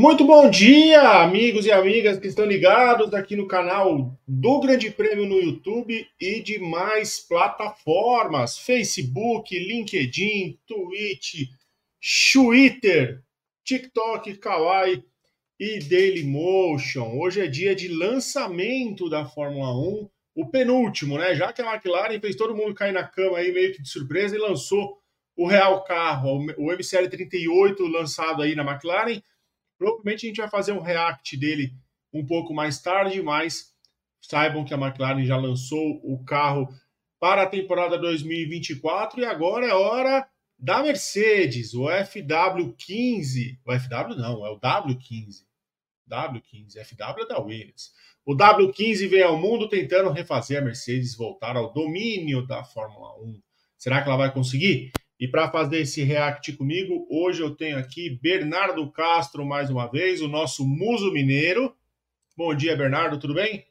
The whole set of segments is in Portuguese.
Muito bom dia, amigos e amigas que estão ligados aqui no canal do Grande Prêmio no YouTube e de mais plataformas: Facebook, LinkedIn, Twitch, Twitter, TikTok, Kawaii e Dailymotion. Hoje é dia de lançamento da Fórmula 1, o penúltimo, né? Já que a McLaren fez todo mundo cair na cama aí meio que de surpresa e lançou o real carro, o MCL 38 lançado aí na McLaren Provavelmente a gente vai fazer um react dele um pouco mais tarde, mas saibam que a McLaren já lançou o carro para a temporada 2024 e agora é hora da Mercedes, o FW15. O FW não, é o W15. W15, FW é da Williams. O W15 vem ao mundo tentando refazer a Mercedes voltar ao domínio da Fórmula 1. Será que ela vai conseguir? E para fazer esse react comigo, hoje eu tenho aqui Bernardo Castro mais uma vez, o nosso muso mineiro. Bom dia, Bernardo, tudo bem?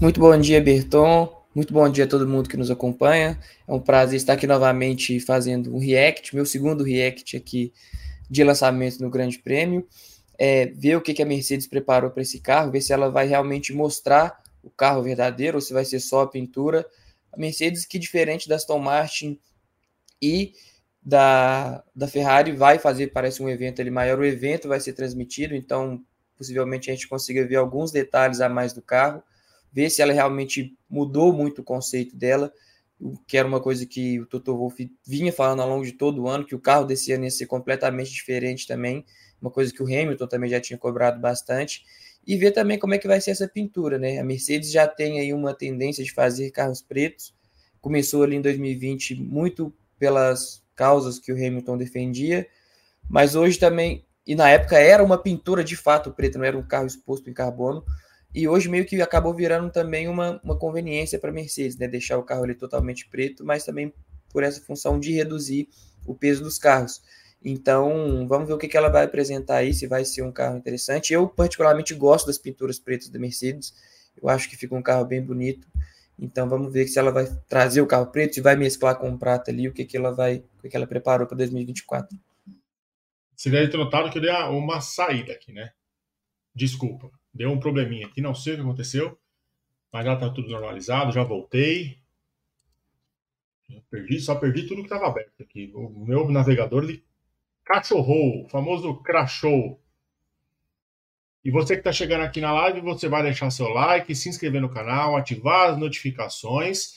Muito bom dia, Berton. Muito bom dia a todo mundo que nos acompanha. É um prazer estar aqui novamente fazendo um react, meu segundo react aqui de lançamento no Grande Prêmio. É, ver o que, que a Mercedes preparou para esse carro, ver se ela vai realmente mostrar o carro verdadeiro ou se vai ser só a pintura. A Mercedes, que diferente da Aston Martin, e da, da Ferrari vai fazer, parece um evento ali maior, o evento vai ser transmitido, então possivelmente a gente consiga ver alguns detalhes a mais do carro, ver se ela realmente mudou muito o conceito dela, que era uma coisa que o Toto Wolff vinha falando ao longo de todo o ano, que o carro desse ano ia ser completamente diferente também, uma coisa que o Hamilton também já tinha cobrado bastante, e ver também como é que vai ser essa pintura, né? A Mercedes já tem aí uma tendência de fazer carros pretos, começou ali em 2020 muito pelas causas que o Hamilton defendia, mas hoje também, e na época era uma pintura de fato preta, não era um carro exposto em carbono, e hoje meio que acabou virando também uma, uma conveniência para a Mercedes, né? deixar o carro ali totalmente preto, mas também por essa função de reduzir o peso dos carros. Então, vamos ver o que, que ela vai apresentar aí, se vai ser um carro interessante. Eu, particularmente, gosto das pinturas pretas da Mercedes. Eu acho que fica um carro bem bonito. Então vamos ver se ela vai trazer o carro preto, se vai mesclar com o prata ali, o que, que ela vai, o que, que ela preparou para 2024. Você deve ter notado que eu dei uma saída aqui, né? Desculpa, deu um probleminha aqui, não sei o que aconteceu, mas já tá tudo normalizado, já voltei. perdi, só perdi tudo que estava aberto aqui. O meu navegador ele cachorrou, o famoso crashou. E você que está chegando aqui na live, você vai deixar seu like, se inscrever no canal, ativar as notificações,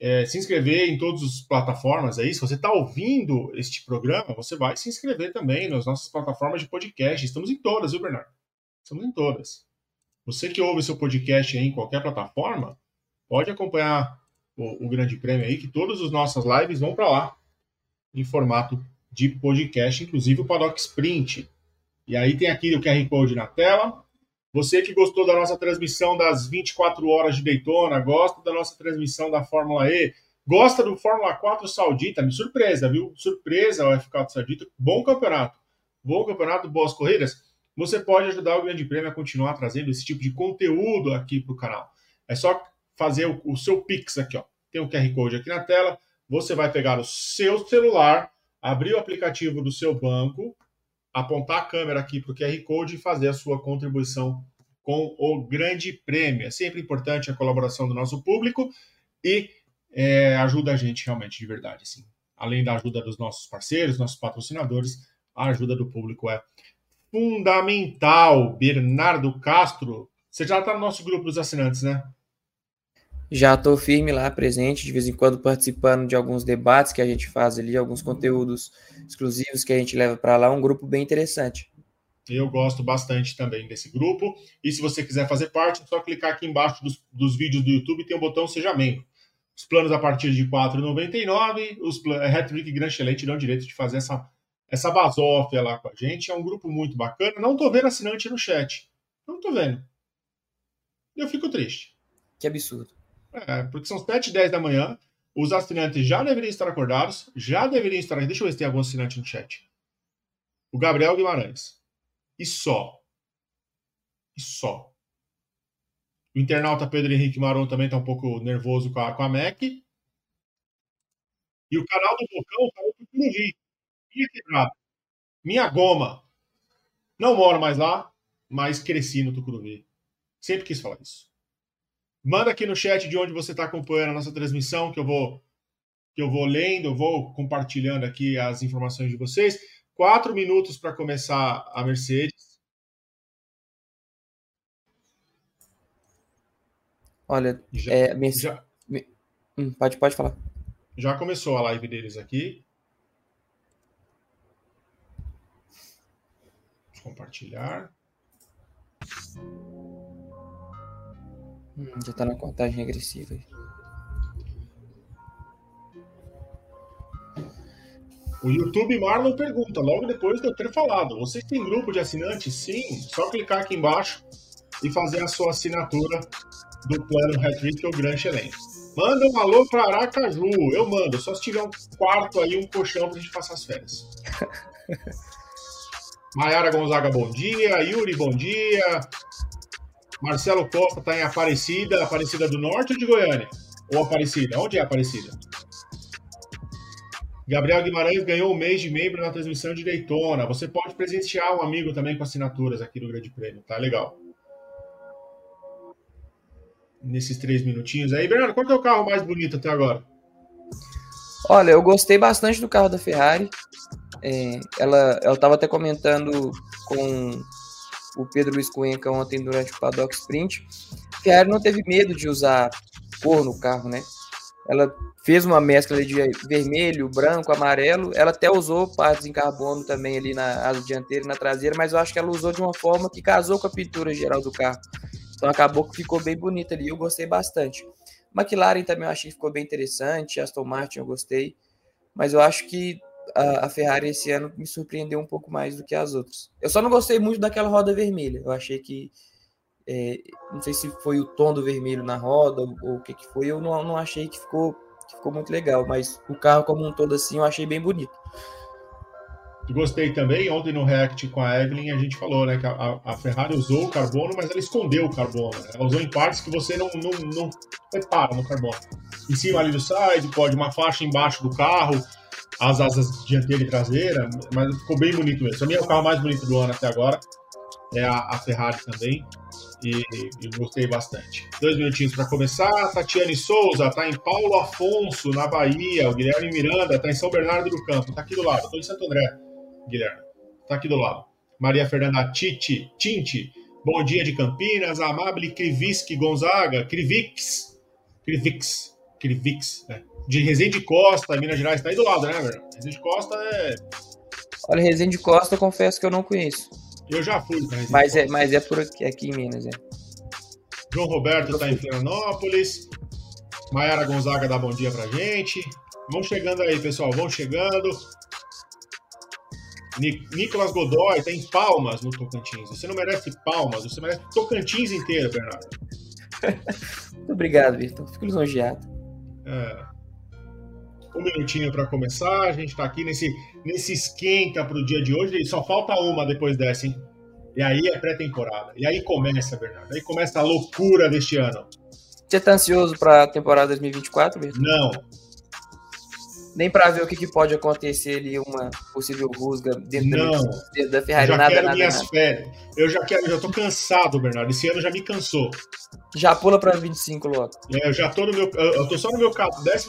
é, se inscrever em todas as plataformas aí. Se você está ouvindo este programa, você vai se inscrever também nas nossas plataformas de podcast. Estamos em todas, viu, Bernardo? Estamos em todas. Você que ouve seu podcast em qualquer plataforma, pode acompanhar o, o Grande Prêmio aí, que todas as nossas lives vão para lá, em formato de podcast, inclusive o Paddock Sprint e aí tem aqui o QR Code na tela. Você que gostou da nossa transmissão das 24 horas de Daytona, gosta da nossa transmissão da Fórmula E, gosta do Fórmula 4 Saudita, me surpresa, viu? Surpresa o F4 Saudita. Bom campeonato. Bom campeonato, boas corridas. Você pode ajudar o Grande Prêmio a continuar trazendo esse tipo de conteúdo aqui para o canal. É só fazer o, o seu Pix aqui, ó. Tem um QR Code aqui na tela. Você vai pegar o seu celular, abrir o aplicativo do seu banco, apontar a câmera aqui para o QR Code e fazer a sua contribuição com o grande prêmio. É sempre importante a colaboração do nosso público e é, ajuda a gente realmente de verdade. Assim. Além da ajuda dos nossos parceiros, nossos patrocinadores, a ajuda do público é fundamental. Bernardo Castro, você já está no nosso grupo dos assinantes, né? Já estou firme lá, presente, de vez em quando participando de alguns debates que a gente faz ali, alguns conteúdos exclusivos que a gente leva para lá, um grupo bem interessante. Eu gosto bastante também desse grupo. E se você quiser fazer parte, é só clicar aqui embaixo dos, dos vídeos do YouTube, tem o botão Seja Membro. Os planos a partir de R$ 4,99, os Hattrick Grand Chelete dão direito de fazer essa, essa basófia lá com a gente. É um grupo muito bacana. Não estou vendo assinante no chat. Não estou vendo. Eu fico triste. Que absurdo. É, porque são 7 e 10 da manhã. Os assinantes já deveriam estar acordados, já deveriam estar. Deixa eu ver se tem algum assinante no chat. O Gabriel Guimarães. E só. E só. O internauta Pedro Henrique Maron também está um pouco nervoso com a, com a Mac. E o canal do Bocão está um pouco Minha quebrada. Minha goma. Não moro mais lá, mas cresci no Tucuruvi. Sempre quis falar isso. Manda aqui no chat de onde você está acompanhando a nossa transmissão, que eu vou que eu vou lendo, eu vou compartilhando aqui as informações de vocês. Quatro minutos para começar a Mercedes. Olha, já, é, Mercedes, já, hum, pode, pode falar. Já começou a live deles aqui. Vou compartilhar. Hum, já está na contagem regressiva. O YouTube Marlon pergunta, logo depois de eu ter falado, vocês têm grupo de assinantes? Sim, só clicar aqui embaixo e fazer a sua assinatura do plano Hattrick ou Gran Chelem. Manda um alô para Aracaju, eu mando, só se tiver um quarto aí, um colchão pra gente passar as férias. Maiara Gonzaga, bom dia. Yuri, bom dia. Marcelo Costa está em Aparecida, Aparecida do Norte ou de Goiânia? Ou Aparecida? Onde é Aparecida? Gabriel Guimarães ganhou um mês de membro na transmissão de Daytona. Você pode presentear um amigo também com assinaturas aqui do Grande Prêmio, tá legal. Nesses três minutinhos aí. Bernardo, qual é o carro mais bonito até agora? Olha, eu gostei bastante do carro da Ferrari. É, ela estava até comentando com o Pedro Luiz Cuenca ontem durante o Paddock Sprint. A Ferrari não teve medo de usar cor no carro, né? Ela fez uma mescla de vermelho, branco, amarelo. Ela até usou partes em carbono também ali na asa dianteira e na traseira, mas eu acho que ela usou de uma forma que casou com a pintura geral do carro. Então acabou que ficou bem bonita ali. Eu gostei bastante. McLaren também eu achei que ficou bem interessante. Aston Martin eu gostei. Mas eu acho que a, a, Ferrari esse ano me surpreendeu um pouco mais do que as outras. Eu só não gostei muito daquela roda vermelha. Eu achei que é, não sei se foi o tom do vermelho na roda ou, o que, que foi, eu não, não achei que ficou, que ficou muito legal, mas o carro como um todo assim eu achei bem bonito. Gostei também, ontem no React com a Evelyn a gente falou né, que a, a Ferrari usou o carbono, mas ela escondeu o carbono. Né? Ela usou em partes que você não, não, não repara no carbono. Em cima ali do side, pode uma faixa embaixo do carro, as asas dianteira e traseira, mas ficou bem bonito mesmo. Pra mim é o carro mais bonito do ano até agora. É a, a Ferrari também e, e gostei bastante. Dois minutinhos para começar. Tatiane Souza está em Paulo Afonso, na Bahia. O Guilherme Miranda está em São Bernardo do Campo. Está aqui do lado. Estou em Santo André, Guilherme. Está aqui do lado. Maria Fernanda Titi, Tinti. Bom dia de Campinas. Amable Kriviski Gonzaga. Krivix. Krivix. Krivix, né? De Resende Costa, Minas Gerais. Está aí do lado, né, velho? Resende Costa é. Olha, Resende Costa, eu confesso que eu não conheço. Eu já fui Mas é, mas é por aqui, aqui em Minas, é. João Roberto está em Florianópolis. Maiara Gonzaga dá bom dia pra gente. Vão chegando aí, pessoal. Vão chegando. Nicolas Godoy tem tá palmas no Tocantins. Você não merece palmas, você merece Tocantins inteiro, Bernardo. Muito obrigado, Vitor. Fico lisonjeado. É. Um minutinho para começar. A gente está aqui nesse, nesse esquenta para o dia de hoje. E só falta uma depois dessa, hein? E aí é pré-temporada. E aí começa, Bernardo. Aí começa a loucura deste ano. Você tá ansioso para a temporada 2024, Vitor? Não. Nem para ver o que, que, pode acontecer ali, uma possível rusga dentro não. da, Ferrari. Eu já nada, quero nada, minhas nada. férias. Eu já quero, já tô cansado, Bernardo. Esse ano já me cansou. Já pula para 25 logo. É, eu já tô no meu. Eu tô só no meu 14,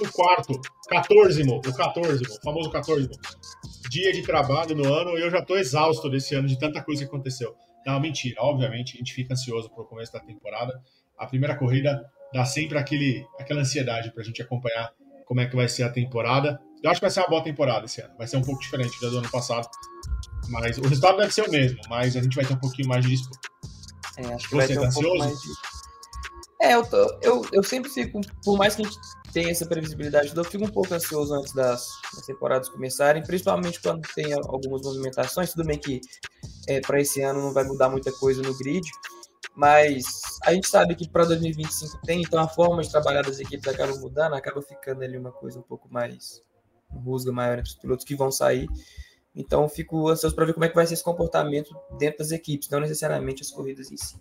14, o 14, o famoso 14 dia de trabalho no ano e eu já tô exausto desse ano de tanta coisa que aconteceu. Não, mentira. Obviamente, a gente fica ansioso pro começo da temporada. A primeira corrida dá sempre aquele, aquela ansiedade pra gente acompanhar como é que vai ser a temporada. Eu acho que vai ser uma boa temporada esse ano. Vai ser um pouco diferente da do ano passado. Mas o resultado deve ser o mesmo, mas a gente vai ter um pouquinho mais de disputa. É, acho que Você vai ter tá um ansioso? pouco mais de... É, eu, tô, eu, eu sempre fico, por mais que a gente tenha essa previsibilidade, eu fico um pouco ansioso antes das, das temporadas começarem, principalmente quando tem algumas movimentações. Tudo bem que é, para esse ano não vai mudar muita coisa no grid, mas a gente sabe que para 2025 tem, então a forma de trabalhar das equipes acaba mudando, acaba ficando ali uma coisa um pouco mais rusga maior entre os pilotos que vão sair. Então fico ansioso para ver como é que vai ser esse comportamento dentro das equipes, não necessariamente as corridas em si.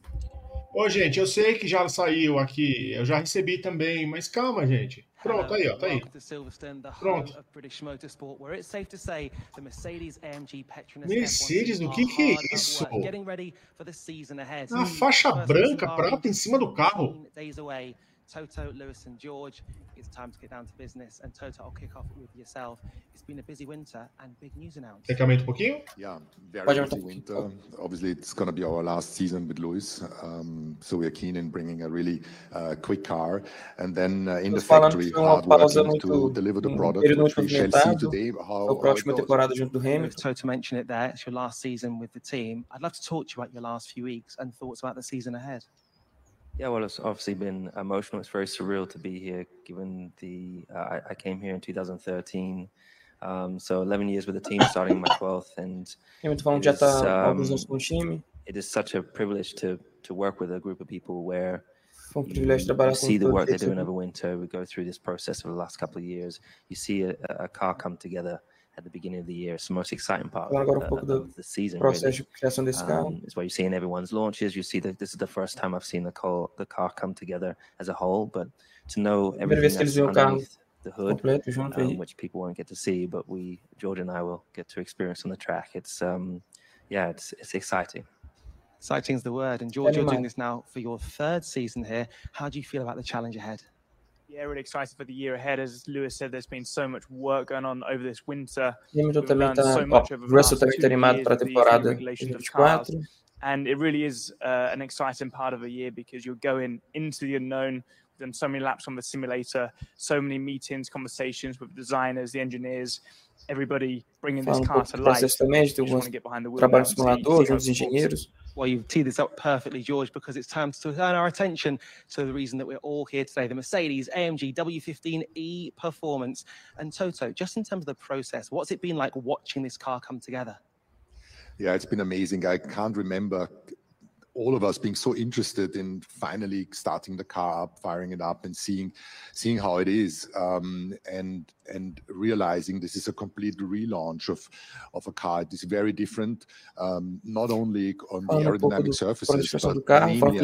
Ô, gente, eu sei que já saiu aqui, eu já recebi também, mas calma, gente. Pronto, aí, ó, tá aí. Pronto. Mercedes, o que, que é isso? A faixa branca, prata em cima do carro. Toto, Lewis, and George, it's time to get down to business. And Toto, I'll kick off with yourself. It's been a busy winter and big news announced. Quer que aumente um pouquinho? Yeah, very busy winter. Obviously, it's going to be our last season with Lewis. Um, so we are keen in bringing a really uh, quick car. And then uh, in the factory, hard working to deliver the product, which we shall see today. How, próxima temporada junto do Hamilton. Toto mentioned it there. It's your last season with the team. I'd love to talk to you about your last few weeks and thoughts about the season ahead. Yeah, well, it's obviously been emotional. It's very surreal to be here, given the uh, I, I, came here in 2013. Um, so 11 years with the team, starting my 12th, and it is, um, it is such a privilege to to work with a group of people where you, you see the work they're doing over winter. We go through this process over the last couple of years. You see a, a car come together at the beginning of the year. It's the most exciting part of, um of, the season. Processo really. de Um, it's what you see in everyone's launches. You see that this is the first time I've seen the car, the car come together as a whole. But to know everything that's underneath the hood, um, which people won't get to see, but we, George and I, will get to experience on the track. It's um, yeah, it's it's exciting. Exciting is the word. And George, you're doing this now for your third season here. How do you feel about the challenge ahead? Yeah, really excited for the year ahead. As Lewis said, there's been so much work going on over this winter. Hamilton também tá, ó, Russell também está animado para a temporada 24. And it really is uh, an exciting part of the year because you're going into the unknown. Done so many laps on the simulator, so many meetings, conversations with designers, the engineers, everybody bringing this car to life. Também, de trabalho simulador, junto os Well, you've teed this up perfectly, George, because it's time to turn our attention to the reason that we're all here today the Mercedes AMG W15E Performance. And Toto, just in terms of the process, what's it been like watching this car come together? Yeah, it's been amazing. I can't remember all of us being so interested in finally starting the car up, firing it up, and seeing seeing how it is, um, and and realizing this is a complete relaunch of of a car. It is very different, um, not only on the aerodynamic surfaces, but mainly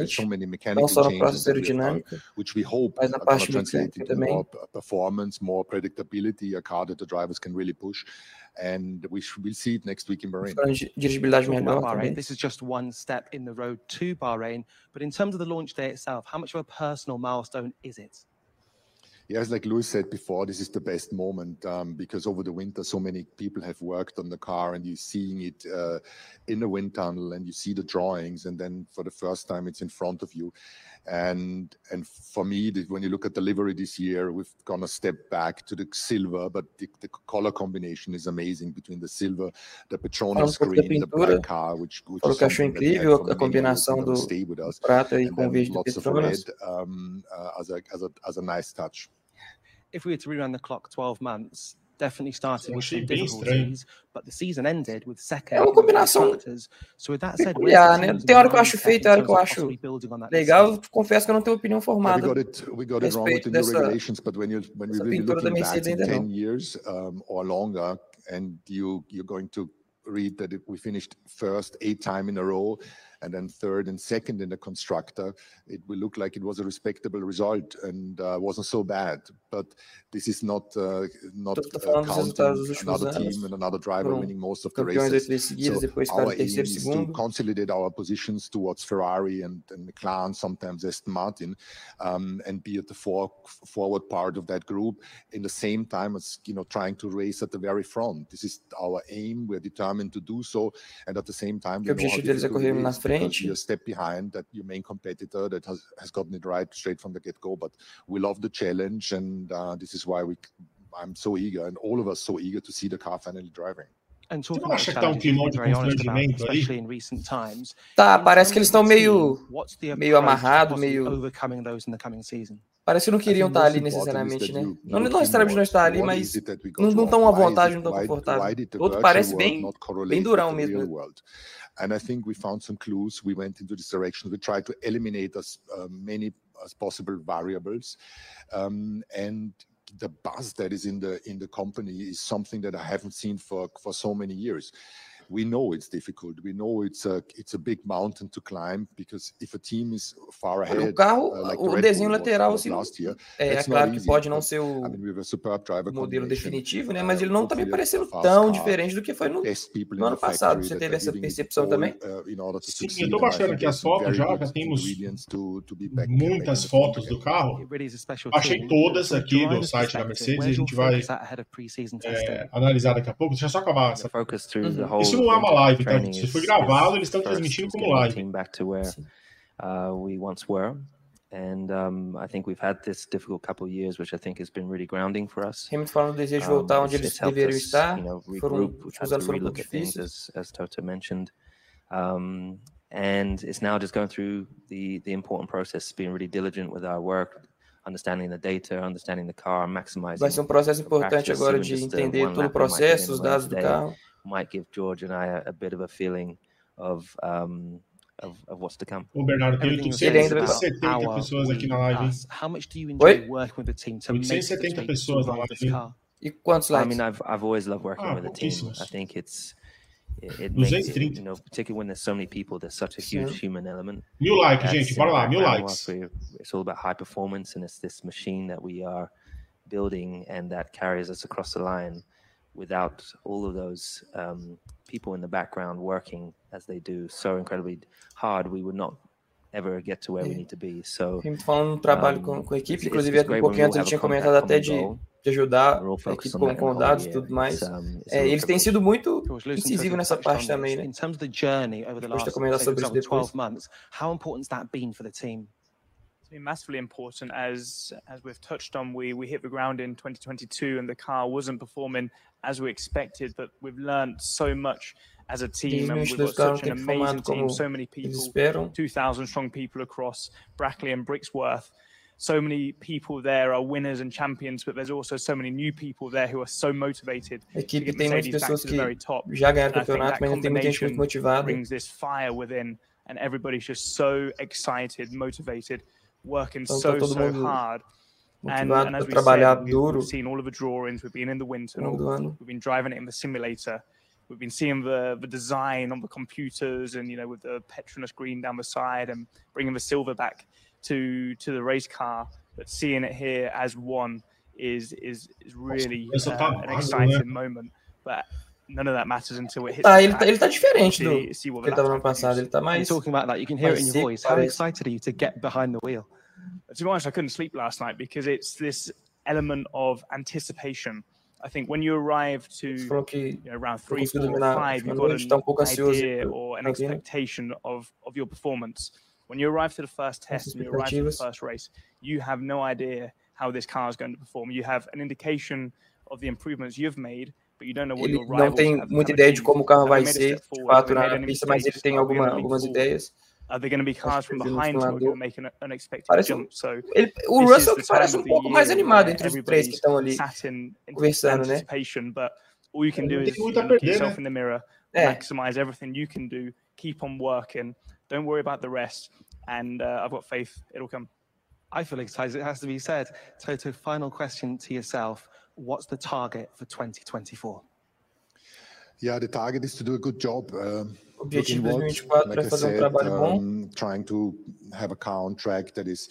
on so many mechanical changes, which we hope going to translate into more performance, more predictability, a car that the drivers can really push and we will see it next week in Bahrain. Bahrain. This is just one step in the road to Bahrain, but in terms of the launch day itself, how much of a personal milestone is it? Yes, like Louis said before, this is the best moment um, because over the winter, so many people have worked on the car and you're seeing it uh, in the wind tunnel and you see the drawings and then for the first time it's in front of you. And and for me, when you look at delivery this year, we've gone a step back to the silver, but the, the color combination is amazing between the silver, the Petronas green, the black car, which, which is achou incrível a combinação do prata e com verde de Petronas. Um, uh, as, a, as, as a nice touch. If we were to rerun the clock 12 months, definitely started with some difficulties, but the season ended with second. É uma combinação so with that said, peculiar, né? Tem hora que eu acho feio, tem hora que eu acho legal. Eu confesso que eu não tenho opinião formada. We got it, we got it wrong with the new regulations, but when you when we really looking back in 10 years um, or longer, and you you're going to read that we finished first eight time in a row and then third and second in the constructor, it will look like it was a respectable result and uh, wasn't so bad. But this is not uh, not uh, counting another team and another driver winning most of the races. So our aim is to consolidate our positions towards Ferrari and, and McLaren, sometimes Aston Martin, um, and be at the for, forward part of that group. In the same time as you know, trying to race at the very front. This is our aim. We're determined to do so, and at the same time, we know how frente. You're a step behind that your main competitor that has, has gotten it right straight from the get-go. But we love the challenge, and uh, this is why we I'm so eager, and all of us so eager to see the car finally driving. And Você não acha que tá um clima de constrangimento aí? Tá, parece que eles estão meio, meio amarrado, meio... Parece que não queriam estar ali necessariamente, né? Não, não necessariamente não estar ali, mas não estão à vontade, não estão confortáveis. Outro parece bem, bem durão mesmo. And I think we found some clues. We went into this direction. We tried to eliminate as uh, many as possible variables. Um, and the buzz that is in the in the company is something that I haven't seen for for so many years. We know it's difficult. We know it's a it's a big mountain to climb because if a team is far ahead, o carro, uh, like o desenho lateral assim, year, é, é claro que pode não ser o I mean, modelo definitivo, né? Mas ele não está me parecendo tão diferente do que foi no, no ano passado. Você teve essa percepção também? Uh, Sim, eu estou baixando aqui as fotos já, já temos muitas fotos do carro. Achei todas aqui do site da Mercedes e a gente vai é, analisar daqui a pouco. Deixa eu só acabar essa. Uhum. Isso não é uma live, tá? Se foi gravado, eles estão transmitindo como live. Uh, we once were. And um, I think we've had this difficult couple of years, which I think has been really grounding for us. Hamilton falando desejo de voltar um, onde eles deveriam estar. You know, foram, os anos foram um pouco difíceis. As, as Toto mentioned. Um, and it's now just going through the the important process, being really diligent with our work, understanding the data, understanding the car, maximizing. Vai ser um processo importante agora de entender todo o processo, os dados do carro. Might give George and I a, a bit of a feeling of um, of, of what's to come. Ô, Bernardo, tem 870 pessoas aqui na live. How much do you enjoy Oi? working with the team to 870 pessoas na live. E quantos likes? I mean, I've I've always loved working ah, with the team. I think it's it, it makes it, you know, particularly when there's so many people, there's such a huge Sim. human element. Mil likes, gente, bora lá, mil likes. It's all about high performance, and it's this machine that we are building and that carries us across the line. Without all of those um, people in the background working as they do so incredibly hard, we would not ever get to where we need to be. So, falando um trabalho um, com, com a equipe, inclusive um pouquinho antes ele tinha comentado até de, de ajudar a equipe com, com dados e tudo mais. É, eles têm sido muito incisivos nessa parte também, né? In terms of the journey over the last, comentar sobre isso depois. 12 months, how important has that been for the team? Been massively important as as we've touched on we we hit the ground in 2022 and the car wasn't performing as we expected but we've learned so much as a team and we've got such an amazing team so many people 2000 strong people across Brackley and Brixworth so many people there are winners and champions, but there's also so many new people there who are so motivated. Equipe tem muitas pessoas que já ganharam campeonato, mas tem muita gente muito motivada. Brings this fire within, and everybody's just so excited, motivated working então, so, so hard. And, and as we trabalhar said, duro. We've seen all of the drawings. We've been in the wind tunnel. We've been driving it in the simulator. We've been seeing the the design on the computers, and you know, with the Petronas green down the side, and bringing the silver back to to the race car. But seeing it here as one is is is really uh, an exciting moment. But none of that matters until it hits. Ah, ele, tá, ele tá diferente do que ele tava no passado. Ele tá mais. talking about that, you can hear it in your voice. How excited are you to get behind the wheel? To be honest, I couldn't sleep last night because it's this element of anticipation. I think when you arrive to you know, around three, four, five, you've got an idea or an expectation of, of your performance. When you arrive to the first test and you arrive to the first race, you have no idea how this car is going to perform. You have an indication of the improvements you've made, Ele não tem muita ideia de como o carro vai ser, de fato, na pista, mas ele tem alguma, algumas ideias. Are there going to be cars from behind who are going to make an unexpected parece, jump? So ele, o Russell que parece um pouco mais animado entre os três que estão ali conversando, né? But all you can do is look at yourself in the mirror, maximize everything you can do, keep on working, don't worry about the rest, and uh, I've got faith it'll come. I feel excited. It has to be said. Toto, final question to yourself what's the target for 2024? Yeah, the target is to do a good job. Uh, Objetivo 2024 like é fazer said, um trabalho bom. Um, trying to have a car on track that is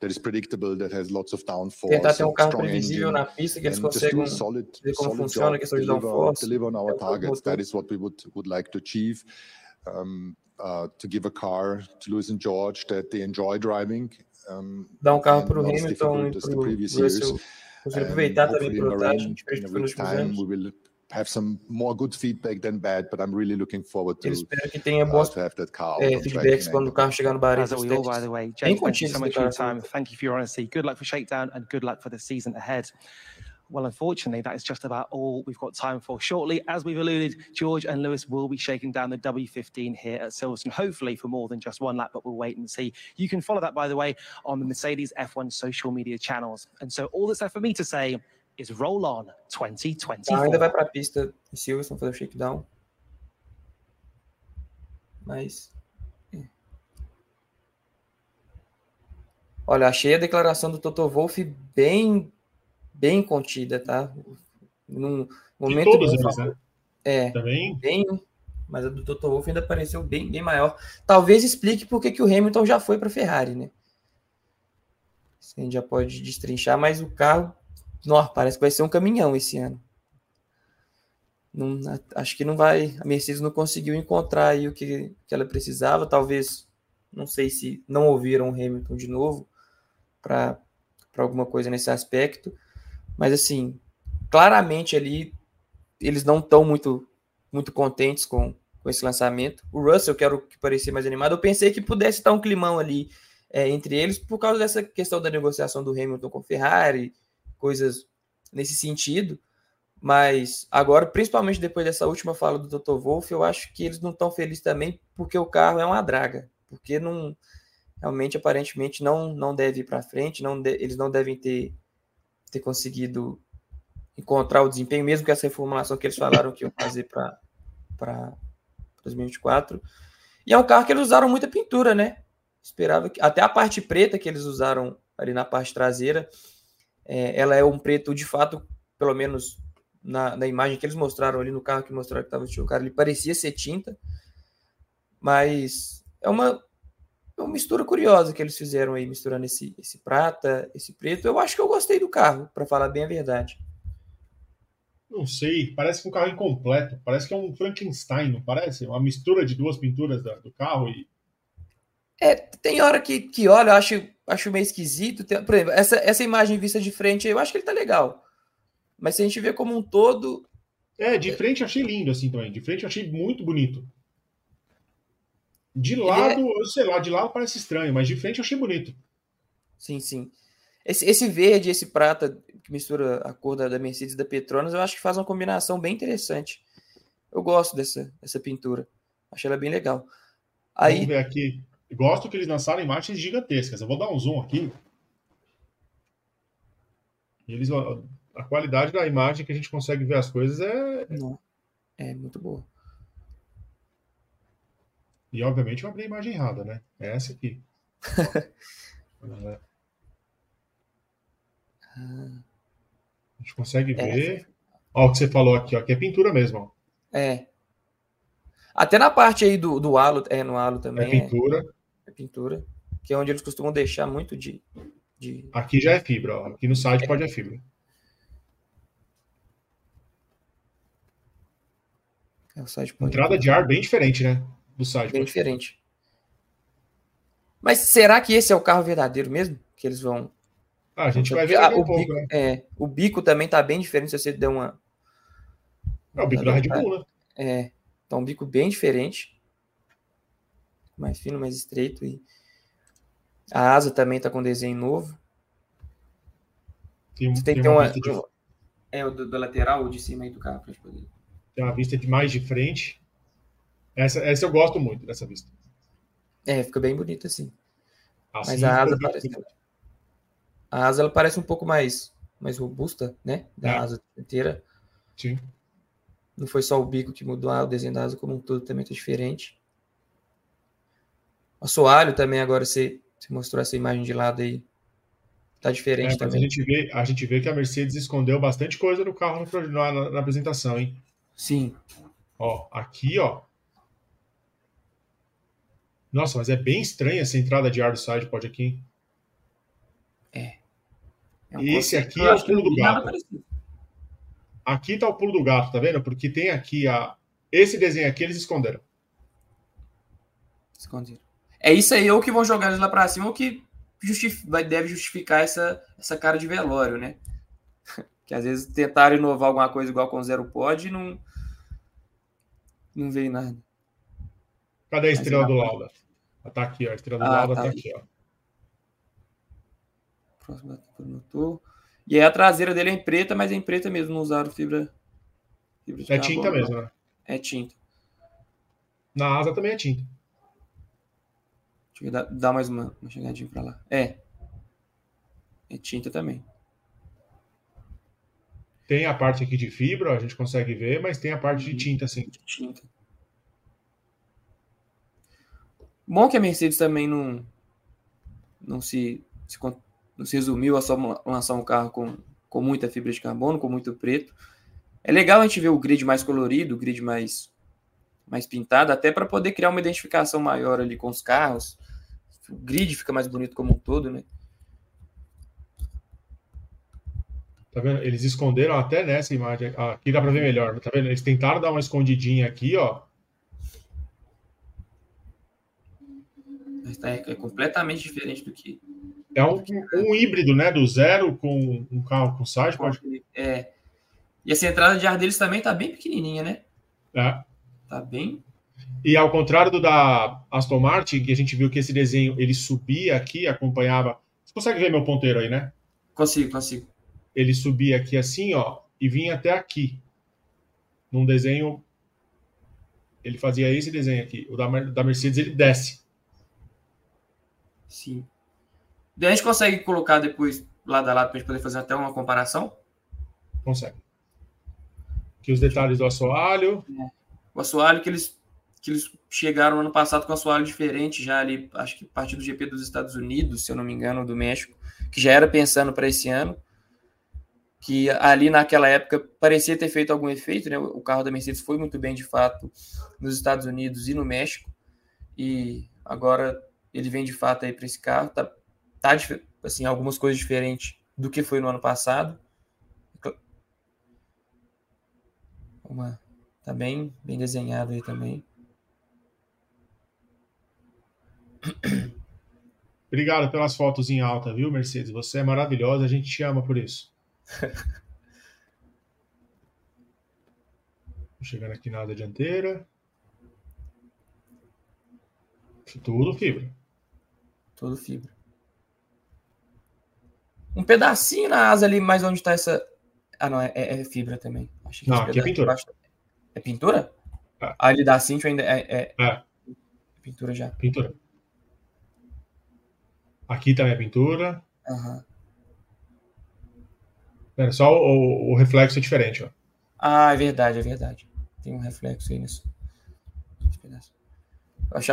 that is predictable, that has lots of downforce. Tentar ter um carro previsível na pista que eles consigam solid, ver como funciona questão de downforce. Deliver on our targets. That is what we would would like to achieve. Um, uh, to give a car to Lewis and George that they enjoy driving. Um, Dar um carro para o Hamilton e para o Russell Conseguir aproveitar também para o gente nos últimos. We will have some more good feedback than bad, but I'm really looking forward to. Eu espero que tenha bons uh, é, feedbacks quando o carro chegar no Bahrein. As we all, by the way, James, thank you so much for your time. Thank you for your honesty. Good luck for Shakedown and good luck for the season ahead. Well, unfortunately, that is just about all we've got time for. Shortly, as we've alluded, George and Lewis will be shaking down the W15 here at Silverstone, hopefully for more than just one lap, but we'll wait and see. You can follow that, by the way, on the Mercedes F1 social media channels. And so all that's left for me to say is roll on 2024. ainda vai para a pista em Silverstone fazer. Olha, achei a declaração do Toto Wolff bem bem contida, tá? Num momento. todos eles, né? É. Também? Bem, mas a do Toto Wolff ainda pareceu bem, bem maior. Talvez explique por que o Hamilton já foi para a Ferrari, né? a gente já pode destrinchar, mas o carro, nossa, parece que vai ser um caminhão esse ano. Não, acho que não vai. A Mercedes não conseguiu encontrar aí o que, que ela precisava. Talvez, não sei se não ouviram o Hamilton de novo para alguma coisa nesse aspecto. Mas assim, claramente ali eles não estão muito, muito contentes com, com esse lançamento. O Russell, que era o que parecia mais animado, eu pensei que pudesse estar um climão ali é, entre eles por causa dessa questão da negociação do Hamilton com Ferrari, coisas nesse sentido. Mas agora, principalmente depois dessa última fala do Dr. Wolff, eu acho que eles não estão felizes também porque o carro é uma draga. Porque não realmente, aparentemente, não, não deve ir para frente, não de, eles não devem ter, ter conseguido encontrar o desempenho, mesmo que essa reformulação que eles falaram que iam fazer para 2024. E é um carro que eles usaram muita pintura, né? Esperava que até a parte preta que eles usaram ali na parte traseira, é, ela é um preto de fato, pelo menos na, na, imagem que eles mostraram ali no carro que mostraram que estava o cara, ele parecia ser tinta, mas é uma, uma mistura curiosa que eles fizeram aí, misturando esse, esse prata, esse preto. Eu acho que eu gostei do carro, para falar bem a verdade. Não sei, parece um carro incompleto, parece que é um Frankenstein, não parece? Uma mistura de duas pinturas da, do carro e é, tem hora que, que olha, eu acho, acho meio esquisito. Tem, por exemplo, essa, essa imagem vista de frente, eu acho que ele tá legal. Mas se a gente vê como um todo. É, de frente eu achei lindo, assim também. De frente eu achei muito bonito. De lado, é... eu sei lá, de lado parece estranho, mas de frente eu achei bonito. Sim, sim. Esse, esse verde, esse prata, que mistura a cor da, da Mercedes e da Petronas, eu acho que faz uma combinação bem interessante. Eu gosto dessa, dessa pintura. Achei ela bem legal. Aí, Vamos ver aqui. Gosto que eles lançaram imagens gigantescas. Eu vou dar um zoom aqui. Eles, a qualidade da imagem que a gente consegue ver as coisas é. Não. É muito boa. E obviamente eu abri a imagem errada, né? É essa aqui. a gente consegue é. ver. Ó, o que você falou aqui, ó, que é pintura mesmo. Ó. É. Até na parte aí do, do halo, é no halo também. É pintura. É pintura, que é onde eles costumam deixar muito de. de... Aqui já é fibra, ó. aqui no site é. pode é fibra. É. Entrada de ar bem diferente, né? Do site. Bem diferente. Mas será que esse é o carro verdadeiro mesmo? Que eles vão. Ah, a gente vai ver ah, o, pouco, bico, né? é, o bico também tá bem diferente se você der uma. É o bico da Red Bull, né? É. Tá um bico bem diferente mais fino, mais estreito. E a asa também está com desenho novo. Tem, Você tem, que ter uma. De... É o do, do, lateral ou de cima aí do carro para poder. Tem uma vista de mais de frente. Essa, essa eu gosto muito dessa vista. É, fica bem bonita assim. assim Mas a asa parece. A asa ela parece um pouco mais, mais robusta, né? Da é. asa inteira. Sim. Não foi só o bico que mudou, o desenho da asa como um todo também está diferente. O assoalho também, agora você, você mostrou essa imagem de lado aí. Tá diferente é, também. A gente, vê, a gente vê que a Mercedes escondeu bastante coisa no carro na, na, na apresentação, hein? Sim. Ó, aqui, ó. Nossa, mas é bem estranha essa entrada de ar do sidepod aqui. É. é um Esse aqui é o pulo do gato. Aqui tá o pulo do gato, tá vendo? Porque tem aqui a. Esse desenho aqui eles esconderam. Esconderam. É isso aí, ou que vão jogar eles lá pra cima, ou que justif deve justificar essa, essa cara de velório, né? que às vezes tentaram inovar alguma coisa igual com Zero Pod e não, não veio nada. Cadê a estrela do Lauda? Ah, tá aqui, ó. A estrela do ah, Lauda tá, tá aqui, ó. Próximo motor. E aí a traseira dele é em preta, mas é em preta mesmo, não usaram fibra. fibra é tinta mesmo, né? É tinta. Na asa também é tinta. Deixa eu dar, dar mais uma, uma chegadinha para lá. É. É tinta também. Tem a parte aqui de fibra, a gente consegue ver, mas tem a parte de uhum. tinta, sim. De tinta. Bom que a Mercedes também não, não se, se, não se resumiu a só lançar um carro com, com muita fibra de carbono, com muito preto. É legal a gente ver o grid mais colorido, o grid mais, mais pintado, até para poder criar uma identificação maior ali com os carros. O grid fica mais bonito como um todo, né? Tá vendo? Eles esconderam até nessa imagem. Aqui dá para ver melhor. Tá vendo? Eles tentaram dar uma escondidinha aqui, ó. É, é completamente diferente do que. É um, um híbrido, né? Do zero com um carro com side. Pode... É. E essa entrada de ar deles também tá bem pequenininha, né? É. Tá bem. E ao contrário do da Aston Martin, que a gente viu que esse desenho ele subia aqui, acompanhava. Você consegue ver meu ponteiro aí, né? Consigo, consigo ele subia aqui assim, ó, e vinha até aqui. Num desenho, ele fazia esse desenho aqui. O da, da Mercedes, ele desce. Sim. A gente consegue colocar depois lado a lado para a gente poder fazer até uma comparação? Consegue. Aqui os detalhes do assoalho. É. O assoalho que eles, que eles chegaram ano passado com assoalho diferente, já ali, acho que a partir do GP dos Estados Unidos, se eu não me engano, do México, que já era pensando para esse ano que ali naquela época parecia ter feito algum efeito, né? O carro da Mercedes foi muito bem de fato nos Estados Unidos e no México, e agora ele vem de fato aí para esse carro, tá, tá assim algumas coisas diferentes do que foi no ano passado. Uma tá bem bem desenhado aí também. Obrigado pelas fotos em alta, viu, Mercedes? Você é maravilhosa, a gente te ama por isso. Chegando aqui na asa dianteira. Tudo fibra. Tudo fibra. Um pedacinho na asa ali, mais onde está essa. Ah, não, é, é, é fibra também. Acho que não, aqui é pintura. É pintura? É. Ah, ele da Cintia ainda é, é... é. Pintura já. Pintura. Aqui também é pintura. Aham. Uhum. É, só o, o, reflexo é diferente, ó. Ah, é verdade, é verdade. Tem um reflexo aí nisso.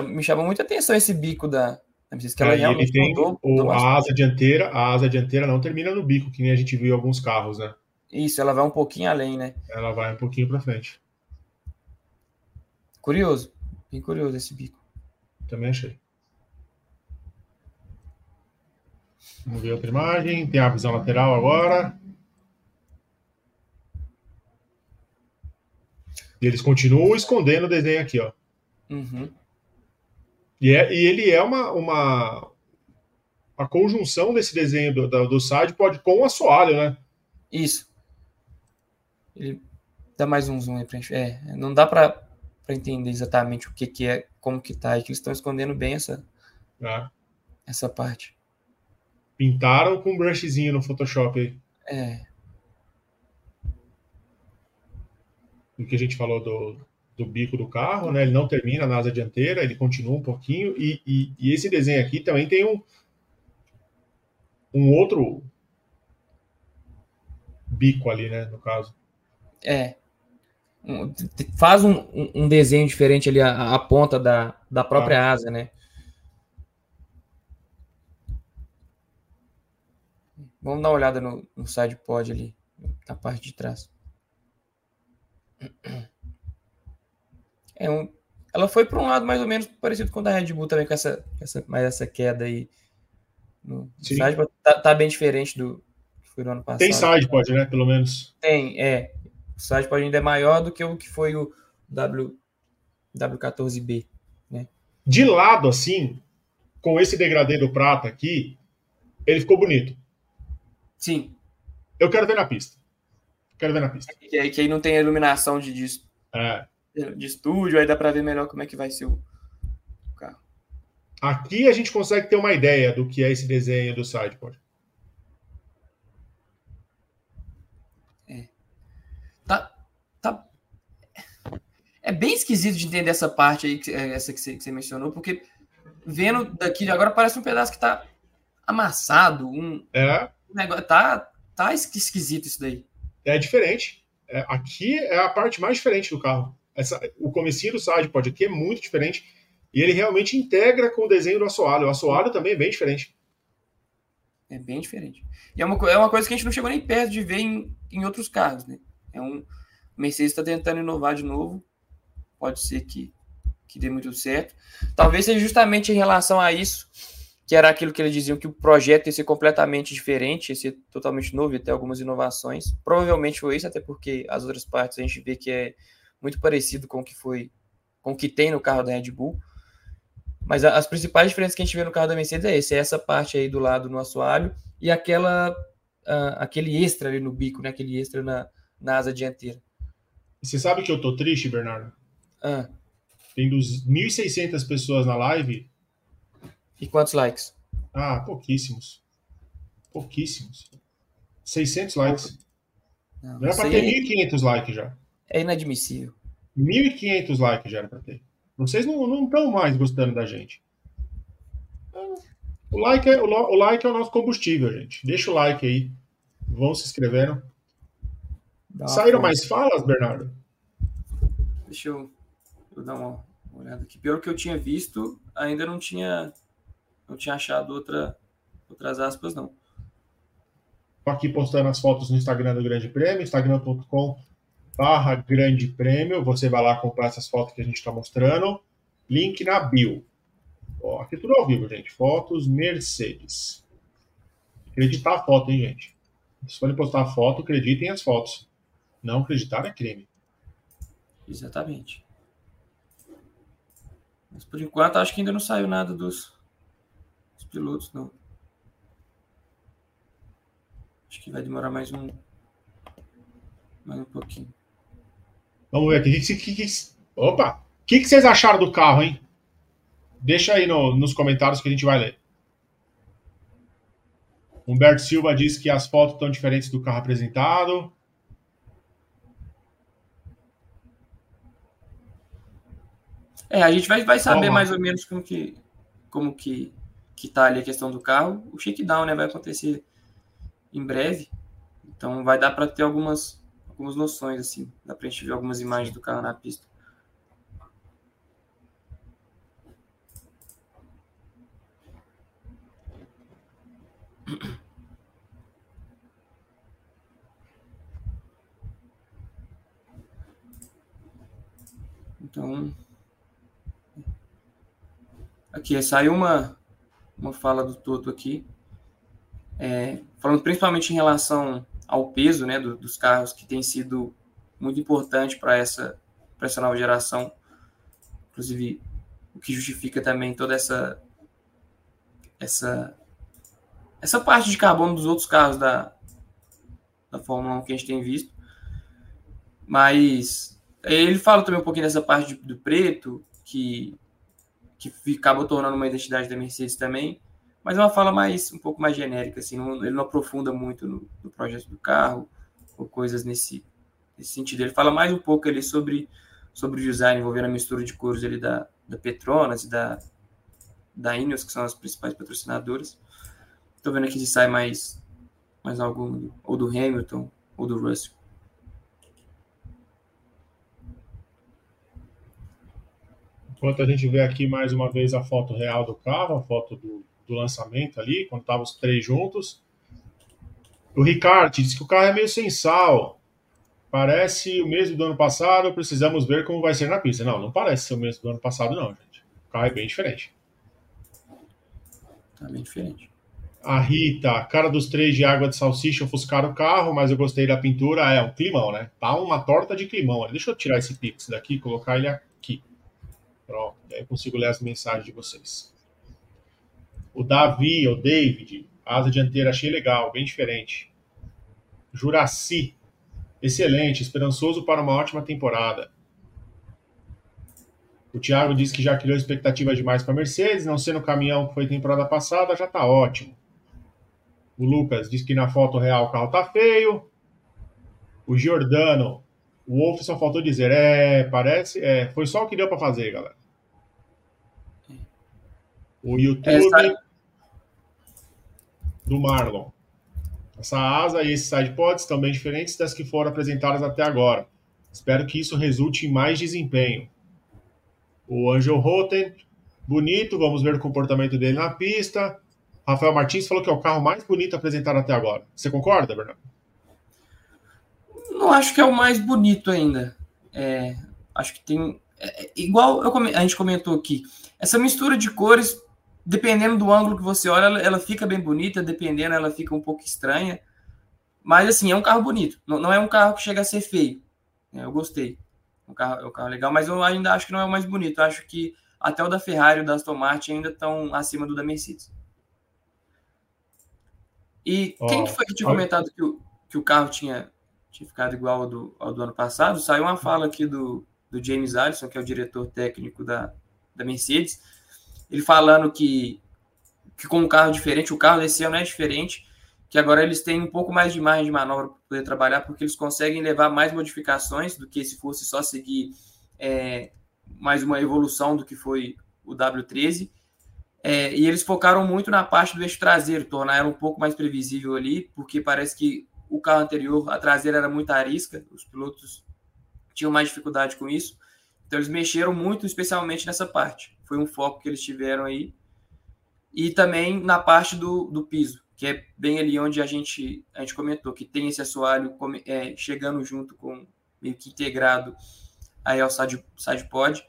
Me chamou muita atenção esse bico da. Se ela é, ele tem o, a asa dianteira, a asa dianteira não termina no bico, que nem a gente viu em alguns carros, né? Isso, ela vai um pouquinho além, né? Ela vai um pouquinho para frente. Curioso, bem curioso esse bico. Também achei. Vamos ver outra imagem. Tem a visão lateral agora. E eles continuam escondendo o desenho aqui, ó. Uhum. E, é, e ele é uma, uma a conjunção desse desenho do, do, do side pode com o assoalho, né? Isso. Ele dá mais um zoom aí pra gente. É, não dá para entender exatamente o que, que é, como que tá. É que eles estão escondendo bem essa, é. essa parte. Pintaram com um brushzinho no Photoshop aí. É. do que a gente falou do, do bico do carro, né? Ele não termina na asa dianteira, ele continua um pouquinho. E, e, e esse desenho aqui também tem um, um outro bico ali, né? No caso. É. Faz um, um desenho diferente ali, a, a ponta da, da própria ah. asa, né? Vamos dar uma olhada no, no side pod ali, na parte de trás. É um, ela foi para um lado mais ou menos parecido com o da Red Bull também, com essa, essa, mais essa queda aí. No side tá, tá, bem diferente do que foi no ano passado. Tem side pode, né? Pelo menos. Tem, é. O side pode ainda é maior do que o que foi o W, W14B, né? De lado, assim, com esse degradê do prata aqui, ele ficou bonito. Sim. Eu quero ver na pista. Quero ver na pista. Que aí, que aí não tem iluminação de, de, é. De estúdio, aí dá para ver melhor como é que vai ser o carro. Aqui a gente consegue ter uma ideia do que é esse desenho do sideboard. É. Tá, tá. É bem esquisito de entender essa parte aí, essa que você, que você mencionou, porque vendo daqui agora parece um pedaço que tá amassado, um, é. um negócio, tá, tá esquisito isso daí é diferente. É, aqui é a parte mais diferente do carro. Essa, o comecinho do side pod aqui é muito diferente e ele realmente integra com o desenho do assoalho. O assoalho também é bem diferente. É bem diferente. E é uma, é uma coisa que a gente não chegou nem perto de ver em, em outros carros, né? É um, o Mercedes está tentando inovar de novo. pode ser que, que dê muito certo. Talvez seja justamente em relação a isso, que era aquilo que eles diziam que o projeto ia ser completamente diferente, ia ser totalmente novo, ia ter algumas inovações. Provavelmente foi isso, até porque as outras partes a gente vê que é muito parecido com o que foi, com o que tem no carro da Red Bull. Mas as principais diferenças que a gente vê no carro da Mercedes é esse, é essa parte aí do lado no assoalho e aquela aquele extra ali no bico, né? Aquele extra na, na asa dianteira. Você sabe que eu tô triste, Bernardo? Ah. Tem 1.600 pessoas na live. E quantos likes? Ah, pouquíssimos. Pouquíssimos. 600 likes. Não, já era pra ter é... 1.500 likes já. É inadmissível. 1.500 likes já era pra ter. Vocês não estão mais gostando da gente. O like, é, o, o, like é o nosso combustível, gente. Deixa o like aí. Vão se inscrevendo. Saíram mais falas, Bernardo? Deixa eu, eu dar uma olhada aqui. Pelo que eu tinha visto, ainda não tinha não tinha achado outra, outras aspas, não. Estou aqui postando as fotos no Instagram do Grande Prêmio, instagram.com barra Grande Prêmio. Você vai lá comprar essas fotos que a gente está mostrando. Link na bio. Ó, aqui tudo ao vivo, gente. Fotos Mercedes. Acreditar a foto, hein, gente? Se forem postar a foto, acreditem as fotos. Não acreditar é crime. Exatamente. Mas por enquanto acho que ainda não saiu nada dos, dos pilotos, não. Acho que vai demorar mais um mais um pouquinho. Vamos ver aqui. Que, que, que, opa! O que, vocês acharam do carro, hein? Deixa aí no, nos comentários que a gente vai ler. Humberto Silva diz que as fotos estão diferentes do carro apresentado. É, a gente vai, vai saber mais ou menos como que como que, que tá ali a questão do carro. O shakedown, né, vai acontecer em breve. Então vai dar para ter algumas algumas noções assim, dá para a gente ver algumas imagens do carro na pista. Então, aqui saiu uma, uma fala do Toto aqui, é, falando principalmente em relação ao peso né, do, dos carros, que tem sido muito importante para essa, essa nova geração. Inclusive, o que justifica também toda essa, essa essa parte de carbono dos outros carros da, da Fórmula 1 que a gente tem visto. Mas ele fala também um pouquinho dessa parte de, do preto, que, que acabou tornando uma identidade da Mercedes também. Mas é uma fala mais um pouco mais genérica, assim, não, ele não aprofunda muito no, no, projeto do carro ou coisas nesse, nesse sentido. Ele fala mais um pouco ali sobre, sobre o design envolvendo a mistura de cores ali da, da Petronas e da, da Ineos, que são as principais patrocinadoras. Tô vendo aqui se sai mais, mais algum, ou do Hamilton, ou do Russell. Enquanto a gente vê aqui mais uma vez a foto real do carro, a foto do, do lançamento ali, quando estavam os três juntos. O Ricardo disse que o carro é meio sem sal. Parece o mesmo do ano passado, precisamos ver como vai ser na pista. Não, não parece ser o mesmo do ano passado, não, gente. O carro é bem diferente. Tá bem diferente. A Rita, cara dos três de água de salsicha ofuscaram o carro, mas eu gostei da pintura. É um climão, né? Tá uma torta de climão. Deixa eu tirar esse pix daqui e colocar ele aqui. Pronto, aí eu consigo ler as mensagens de vocês. O Davi, o David, asa dianteira, achei legal, bem diferente. Juraci, excelente, esperançoso para uma ótima temporada. O Thiago disse que já criou expectativa demais para a Mercedes, não sendo o caminhão que foi temporada passada, já está ótimo. O Lucas diz que na foto real o carro tá feio. O Giordano, o Wolf só faltou dizer, é, parece, é, foi só o que deu para fazer, galera. O YouTube Essa... do Marlon. Essa asa e esse sidepods estão bem diferentes das que foram apresentadas até agora. Espero que isso resulte em mais desempenho. O Angel Roten, bonito, vamos ver o comportamento dele na pista. Rafael Martins falou que é o carro mais bonito apresentado até agora. Você concorda, Bernardo? Não acho que é o mais bonito ainda. É, acho que tem é, é, igual eu, a gente comentou aqui, essa mistura de cores, dependendo do ângulo que você olha, ela, ela, fica bem bonita, dependendo, ela fica um pouco estranha. Mas, assim, é um carro bonito. Não, não é um carro que chega a ser feio. É, eu gostei. É um carro, é um carro legal, mas eu ainda acho que não é o mais bonito. Eu acho que até o da Ferrari e o da Aston Martin ainda estão acima do da Mercedes. E oh, quem que foi que tinha comentado que o, que o carro tinha, tinha ficado igual ao do, ao do ano passado? Saiu uma fala aqui do, do James Allison, que é o diretor técnico da, da Mercedes, ele falando que, que com um carro diferente, o carro desse ano é diferente, que agora eles têm um pouco mais de margem de manobra para poder trabalhar, porque eles conseguem levar mais modificações do que se fosse só seguir é, mais uma evolução do que foi o W13. É, e eles focaram muito na parte do eixo traseiro, tornar ela um pouco mais previsível ali, porque parece que o carro anterior, a traseira era muito arisca, os pilotos tinham mais dificuldade com isso. Então eles mexeram muito, especialmente nessa parte. Foi um foco que eles tiveram aí. E também na parte do, do piso, que é bem ali onde a gente, a gente comentou, que tem esse assoalho é, chegando junto com, meio que integrado aí ao side, side pod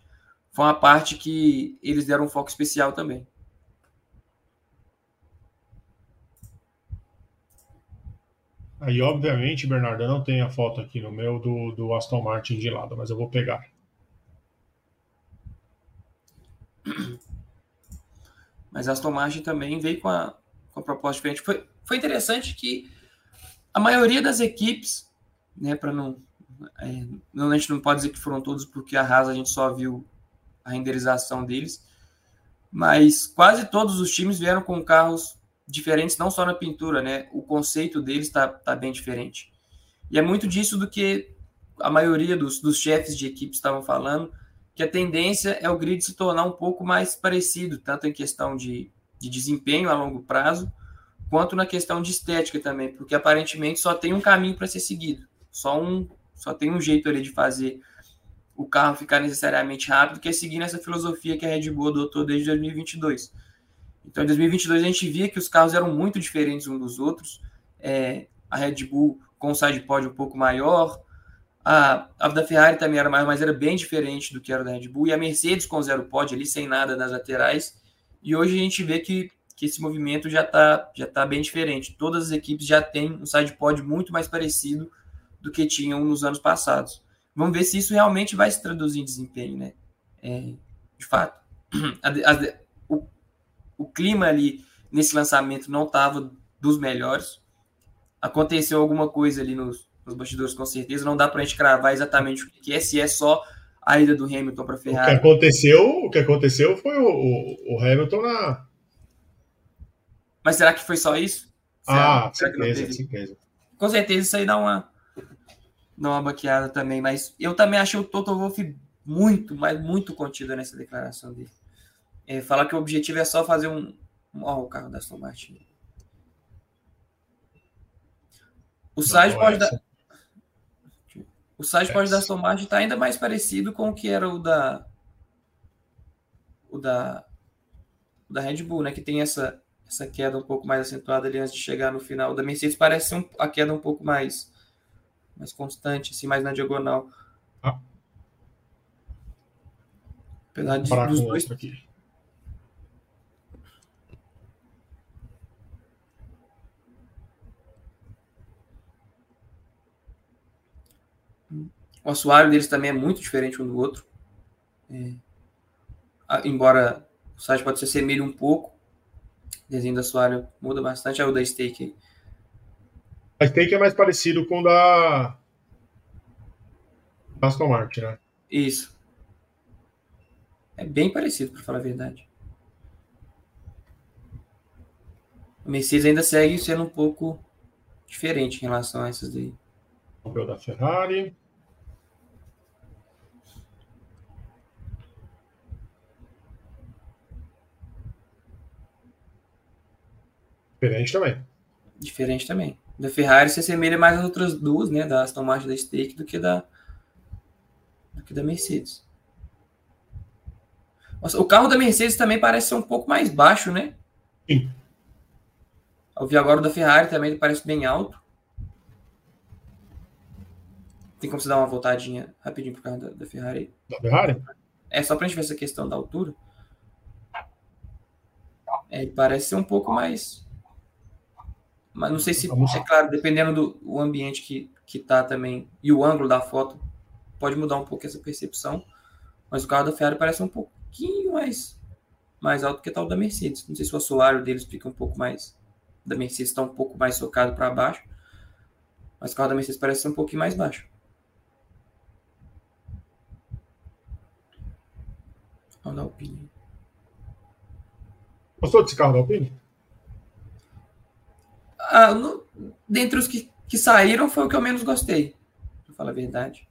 foi uma parte que eles deram um foco especial também. Aí, obviamente, Bernardo, eu não tenho a foto aqui no meu do, do Aston Martin de lado, mas eu vou pegar. Mas a Aston Martin também veio com a, com a proposta diferente. Foi, foi interessante que a maioria das equipes, né, para não, é, não. A gente não pode dizer que foram todos, porque a Haas a gente só viu a renderização deles. Mas quase todos os times vieram com carros diferentes, não só na pintura, né? O conceito deles está tá bem diferente. E é muito disso do que a maioria dos, dos chefes de equipe estavam falando, que a tendência é o grid se tornar um pouco mais parecido, tanto em questão de, de desempenho a longo prazo, quanto na questão de estética também, porque aparentemente só tem um caminho para ser seguido, só um, só tem um jeito ali de fazer o carro ficar necessariamente rápido, que é seguir essa filosofia que a Red Bull adotou desde 2022. Então, em 2022, a gente via que os carros eram muito diferentes uns dos outros. É, a Red Bull com o side pod um pouco maior, a, a da Ferrari também era maior, mas era bem diferente do que era da Red Bull, e a Mercedes com zero pod ali, sem nada nas laterais. E hoje a gente vê que, que esse movimento já está já tá bem diferente. Todas as equipes já têm um side pod muito mais parecido do que tinham nos anos passados. Vamos ver se isso realmente vai se traduzir em desempenho, né? É, de fato, a, a, o, o clima ali nesse lançamento não estava dos melhores. Aconteceu alguma coisa ali nos, nos bastidores, com certeza. Não dá para a gente cravar exatamente o que é, se é só a ida do Hamilton para Ferrari. O que aconteceu, o que aconteceu foi o, o, o Hamilton na. Mas será que foi só isso? Ah, será, certeza, certeza. Com certeza isso aí dá uma dar uma baqueada também, mas eu também achei o Toto Wolff muito, mas muito contido nessa declaração dele. É, falar que o objetivo é só fazer um. Ó, o carro da Aston Martin. O site pode dar. O site pode da Aston Martin está ainda mais parecido com o que era o da. O da. O da Red Bull, né? Que tem essa, essa queda um pouco mais acentuada ali antes de chegar no final. O da Mercedes parece um, a queda um pouco mais mais constante, assim, mais na diagonal. Ah. Apesar de, dos dois... Aqui. O assoalho deles também é muito diferente um do outro. É, embora o site pode se assemelhe um pouco, o desenho do assoalho muda bastante. É o da Stake a Stake é mais parecido com o da Aston Martin, né? Isso. É bem parecido, para falar a verdade. O Mercedes ainda segue sendo um pouco diferente em relação a essas daí. O da Ferrari. Diferente também. Diferente também da Ferrari se assemelha mais às outras duas, né, da Aston Martin da Stake do que da do que da Mercedes. Nossa, o carro da Mercedes também parece ser um pouco mais baixo, né? Sim. Eu vi agora o da Ferrari também parece bem alto. Tem como você dar uma voltadinha rapidinho pro carro da, da Ferrari? Da Ferrari? É só para a gente ver essa questão da altura. É, ele parece ser um pouco mais. Mas não sei se, é claro, dependendo do ambiente que, que tá também e o ângulo da foto, pode mudar um pouco essa percepção. Mas o carro da Ferrari parece um pouquinho mais, mais alto que tal da Mercedes. Não sei se o assoalho deles fica um pouco mais. Da Mercedes está um pouco mais socado para baixo. Mas o carro da Mercedes parece ser um pouquinho mais baixo. Olha da Alpine. Gostou desse carro da Alpine? Ah, no, dentre os que, que saíram, foi o que eu menos gostei. Pra falar a verdade.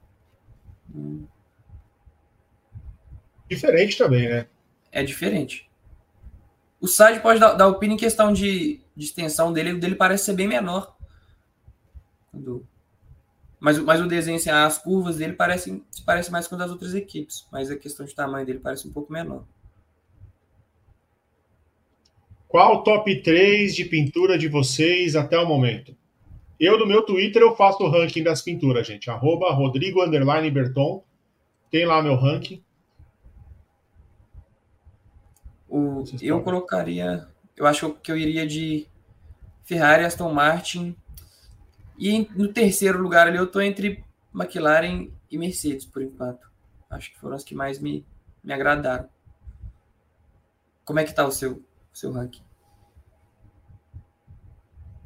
Hum. Diferente também, né? É diferente. O side pode dar, dar opinião em questão de, de extensão dele, o dele parece ser bem menor. Mas, mas o desenho, assim, as curvas dele parecem parece mais com das outras equipes, mas a questão de tamanho dele parece um pouco menor. Qual o top 3 de pintura de vocês até o momento? Eu, no meu Twitter, eu faço o ranking das pinturas, gente. Arroba Rodrigo Berton. Tem lá meu ranking. O, eu colocaria. Eu acho que eu iria de Ferrari, Aston Martin. E no terceiro lugar ali eu tô entre McLaren e Mercedes, por enquanto. Acho que foram as que mais me, me agradaram. Como é que tá o seu, seu ranking?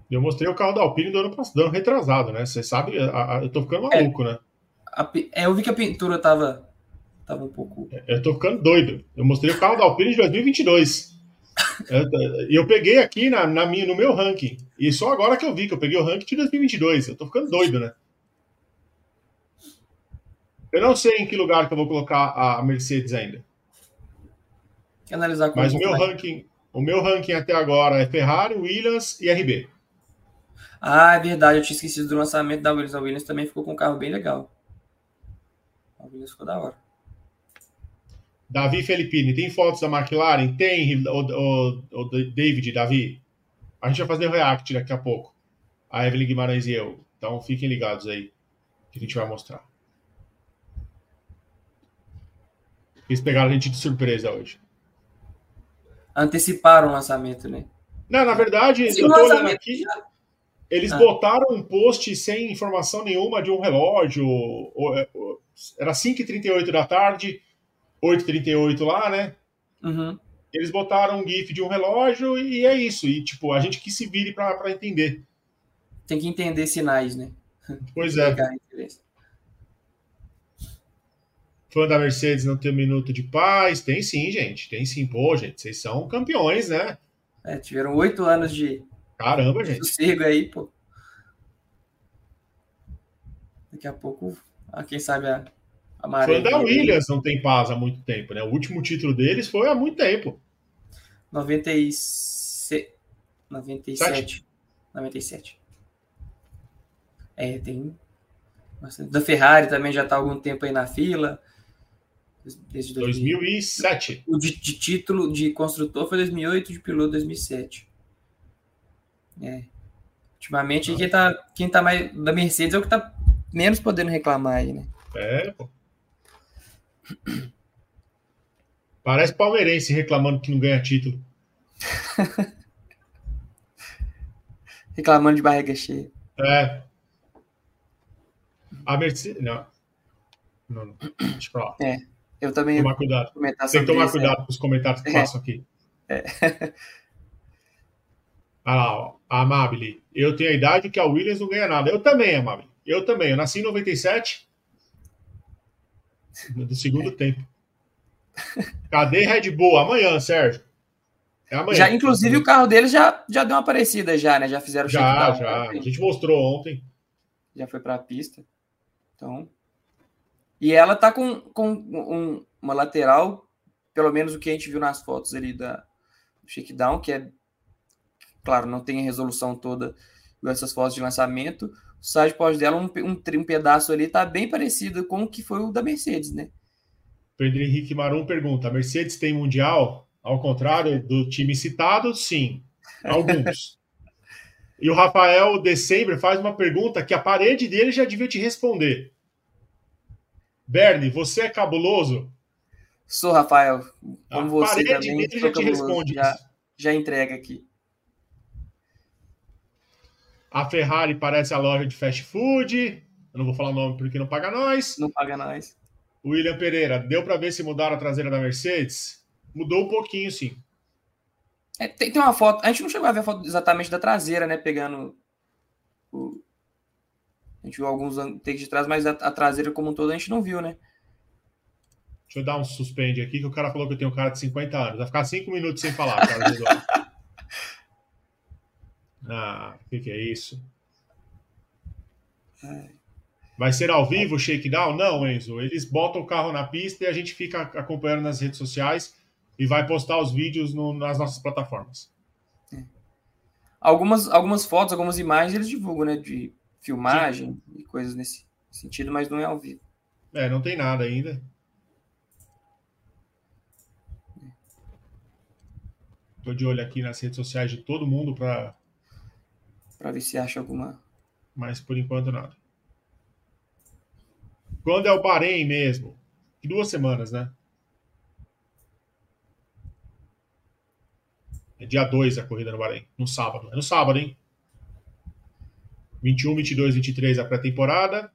Eu mostrei o carro da Alpine do ano passado, do ano retrasado, né? Você sabe, a, a, eu tô ficando maluco, é, né? A, é, eu vi que a pintura tava Tava um pouco. Eu tô ficando doido. Eu mostrei o carro da Alpine de 2022. E eu, eu, peguei aqui na, na minha, no meu ranking. E só agora que eu vi que eu peguei o ranking de 2022. Eu tô ficando doido, né? Eu não sei em que lugar que eu vou colocar a Mercedes ainda. Analisar Mas o meu ranking, o meu ranking até agora é Ferrari, Williams e RB. Ah, é verdade. Eu tinha esquecido do lançamento da Williams. A Williams também ficou com um carro bem legal. A Williams ficou da hora. Davi Felipini, tem fotos da McLaren? Tem, o, o, o David, Davi. A gente vai fazer o react daqui a pouco. A Evelyn Guimarães e eu. Então fiquem ligados aí, que a gente vai mostrar. Eles pegaram a gente de surpresa hoje. Anteciparam o lançamento, né? Não, na verdade, Sim, eu tô olhando aqui. Já... Eles ah. botaram um post sem informação nenhuma de um relógio. É, era 5h38 da tarde 838 lá, né? Uhum. Eles botaram um GIF de um relógio e é isso. E, tipo, a gente que se vire para entender. Tem que entender sinais, né? Pois é. Fã da Mercedes não tem um minuto de paz? Tem sim, gente. Tem sim. Pô, gente, vocês são campeões, né? É, tiveram oito anos de. Caramba, gente. Sossego aí, pô. Daqui a pouco, quem sabe a, foi da Williams não tem paz há muito tempo, né? O último título deles foi há muito tempo. 96... 97. 97. É, tem. Da Ferrari também já está há algum tempo aí na fila. Desde 2007. O de, de, título de construtor foi 2008, de piloto 2007. É. Ultimamente, ah. quem tá, quem tá mais. Da Mercedes é o que tá menos podendo reclamar aí, né? É, pô. Parece palmeirense reclamando que não ganha título. reclamando de barriga cheia. É. A Mercedes. Não. Não, não. Deixa eu falar. É. Eu também. Tomar cuidado. Tem que tomar isso, cuidado é. com os comentários que é. faço aqui. É. Ah lá, ó. Amabile. Eu tenho a idade que a Williams não ganha nada. Eu também, Amabile. Eu também. Eu nasci em 97 do segundo é. tempo. Cadê Red Bull? Amanhã, Sérgio. É amanhã. Já, inclusive, o carro deles já, já deu uma parecida, já, né? Já fizeram Já, já. Ontem. A gente mostrou ontem. Já foi para a pista. Então. E ela tá com, com um, uma lateral, pelo menos o que a gente viu nas fotos ali da, do shakedown, que é. Claro, não tem a resolução toda dessas fotos de lançamento, o side pós dela, um, um, um, pedaço ali, tá bem parecido com o que foi o da Mercedes, né? Pedro Henrique Marum pergunta: a Mercedes tem mundial? Ao contrário do time citado, sim. Alguns. e o Rafael December faz uma pergunta que a parede dele já devia te responder. Bernie, você é cabuloso? Sou, Rafael. Como a você também, já, te responde já, já entrega aqui. A Ferrari parece a loja de fast food. Eu não vou falar o nome porque não paga nós. Não paga nós. William Pereira, deu para ver se mudaram a traseira da Mercedes? Mudou um pouquinho, sim. É, tem, tem, uma foto. A gente não chegou a ver a foto exatamente da traseira, né? Pegando o. A gente viu alguns takes de trás, mas a, a, traseira como um todo a gente não viu, né? Deixa eu dar um suspende aqui, que o cara falou que eu tenho um cara de 50 anos. Vai ficar 5 minutos sem falar, cara. ah, o que, que, é isso? Vai ser ao vivo o shakedown? Não, Enzo. Eles botam o carro na pista e a gente fica acompanhando nas redes sociais e vai postar os vídeos no, nas nossas plataformas. É. Algumas, algumas fotos, algumas imagens eles divulgam, né? De filmagem Sim. e coisas nesse sentido, mas não é ao vivo. É, não tem nada ainda. Tô de olho aqui nas redes sociais de todo mundo para para ver se acha alguma. Mas por enquanto nada. Quando é o Bahrein mesmo? Duas semanas, né? É dia 2 a corrida no Bahrein, no sábado. É no sábado, hein? 21, 22, 23 a pré-temporada.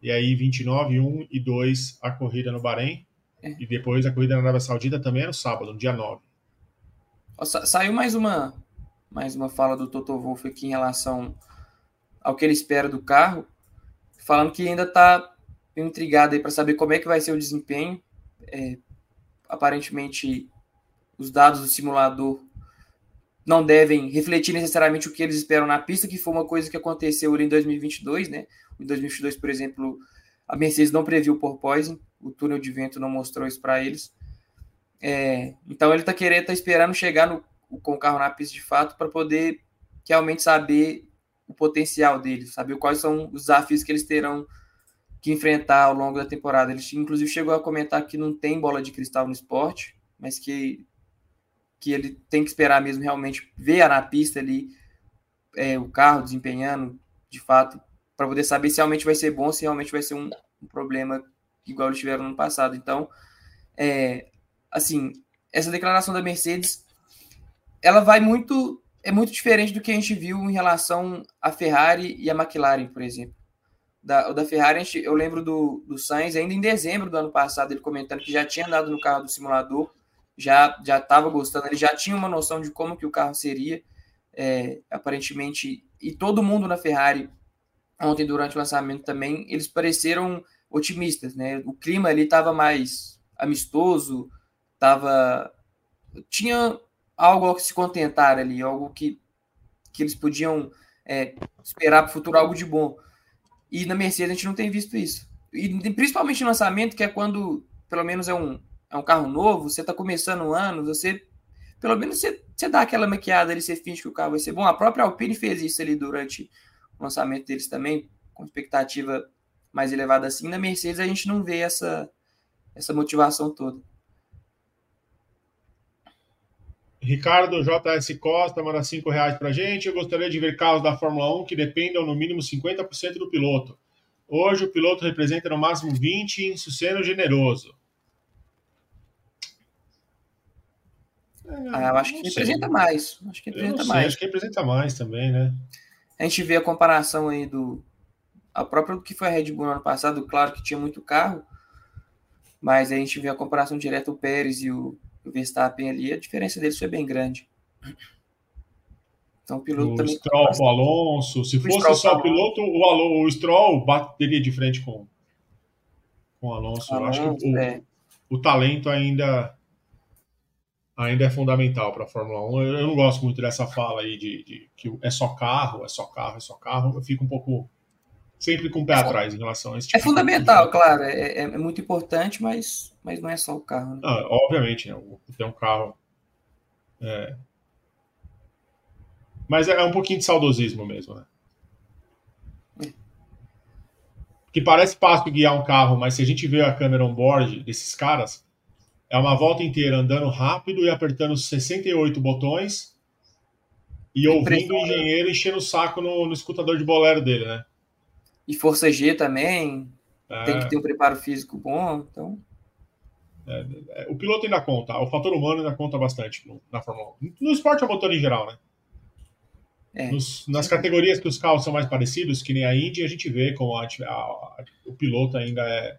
E aí 29, 1 e 2 a corrida no Bahrein. É. E depois a corrida na Arábia Saudita também é no sábado, no dia 9. Saiu mais uma mais uma fala do Toto Wolff aqui em relação ao que ele espera do carro, falando que ainda está intrigado aí para saber como é que vai ser o desempenho. É, aparentemente, os dados do simulador não devem refletir necessariamente o que eles esperam na pista, que foi uma coisa que aconteceu ali em 2022, né? Em 2022, por exemplo, a Mercedes não previu o porpoising, o túnel de vento não mostrou isso para eles. É, então ele está querendo, está esperando chegar no, com o carro na pista de fato para poder realmente saber o potencial deles, saber quais são os desafios que eles terão que enfrentar ao longo da temporada. Ele inclusive chegou a comentar que não tem bola de cristal no esporte, mas que que ele tem que esperar mesmo realmente ver na pista ali é, o carro desempenhando de fato, para poder saber se realmente vai ser bom, se realmente vai ser um, um problema igual eles tiveram no passado. Então, é, assim, essa declaração da Mercedes, ela vai muito, é muito diferente do que a gente viu em relação à Ferrari e à McLaren, por exemplo. Da, da Ferrari, eu lembro do, do Sainz, ainda em dezembro do ano passado, ele comentando que já tinha andado no carro do simulador, já já estava gostando, ele já tinha uma noção de como que o carro seria, é, aparentemente, e todo mundo na Ferrari ontem durante o lançamento também, eles pareceram otimistas, né? O clima ali estava mais amistoso, tava tinha algo que se contentar ali, algo que, que eles podiam é, esperar para o futuro algo de bom. E na Mercedes a gente não tem visto isso. E principalmente no lançamento, que é quando pelo menos é um, é um carro novo, você está começando um ano, você pelo menos você, você dá aquela maquiada ali, você finge que o carro vai ser bom. A própria Alpine fez isso ali durante o lançamento deles também, com expectativa mais elevada assim. Na Mercedes a gente não vê essa, essa motivação toda. Ricardo JS Costa manda 5 reais para gente. Eu gostaria de ver carros da Fórmula 1 que dependam no mínimo 50% do piloto. Hoje o piloto representa no máximo 20 em sendo generoso. Ah, eu acho que representa mais. Acho que representa mais. Acho que representa mais também, né? A gente vê a comparação aí do. A própria que foi a Red Bull no ano passado, claro que tinha muito carro, mas a gente vê a comparação direta o Pérez e o, o Verstappen ali, a diferença deles foi bem grande. Então o piloto o também. Stroll, o Alonso. Se o fosse Stroll, só o piloto, o, Alonso, o Stroll bateria de frente com, com o Alonso. Alonso Eu acho que o, é. o talento ainda ainda é fundamental para a Fórmula 1. Eu, eu, não gosto muito dessa fala aí de, de, que é só carro, é só carro, é só carro. Eu fico um pouco sempre com o pé é, atrás em relação a esse é tipo É fundamental, de... claro, é, é, é, muito importante, mas, mas não é só o carro. Né? Ah, obviamente, né? ter um carro. É... Mas é, um pouquinho de saudosismo mesmo, né? É. Que parece fácil guiar um carro, mas se a gente vê a câmera on-board desses caras, é uma volta inteira andando rápido e apertando 68 botões e ouvindo o engenheiro enchendo o saco no, no escutador de bolero dele, né? E Força G também. É. Tem que ter um preparo físico bom, então. É, é, o piloto ainda conta, o fator humano ainda conta bastante no, na Fórmula 1. No esporte a motor em geral, né? É. Nos, nas categorias que os carros são mais parecidos, que nem a Indy, a gente vê como a, a, a, o piloto ainda é,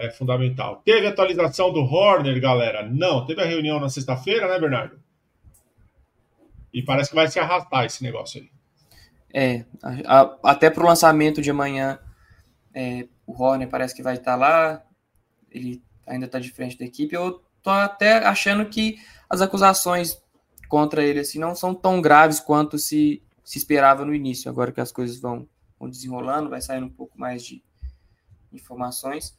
é fundamental. Teve atualização do Horner, galera? Não. Teve a reunião na sexta-feira, né, Bernardo? E parece que vai se arrastar esse negócio aí. É, a, até para o lançamento de amanhã, é, o Horner parece que vai estar lá, ele ainda está de frente da equipe. Eu tô até achando que as acusações contra ele assim não são tão graves quanto se, se esperava no início. Agora que as coisas vão, vão desenrolando, vai saindo um pouco mais de informações.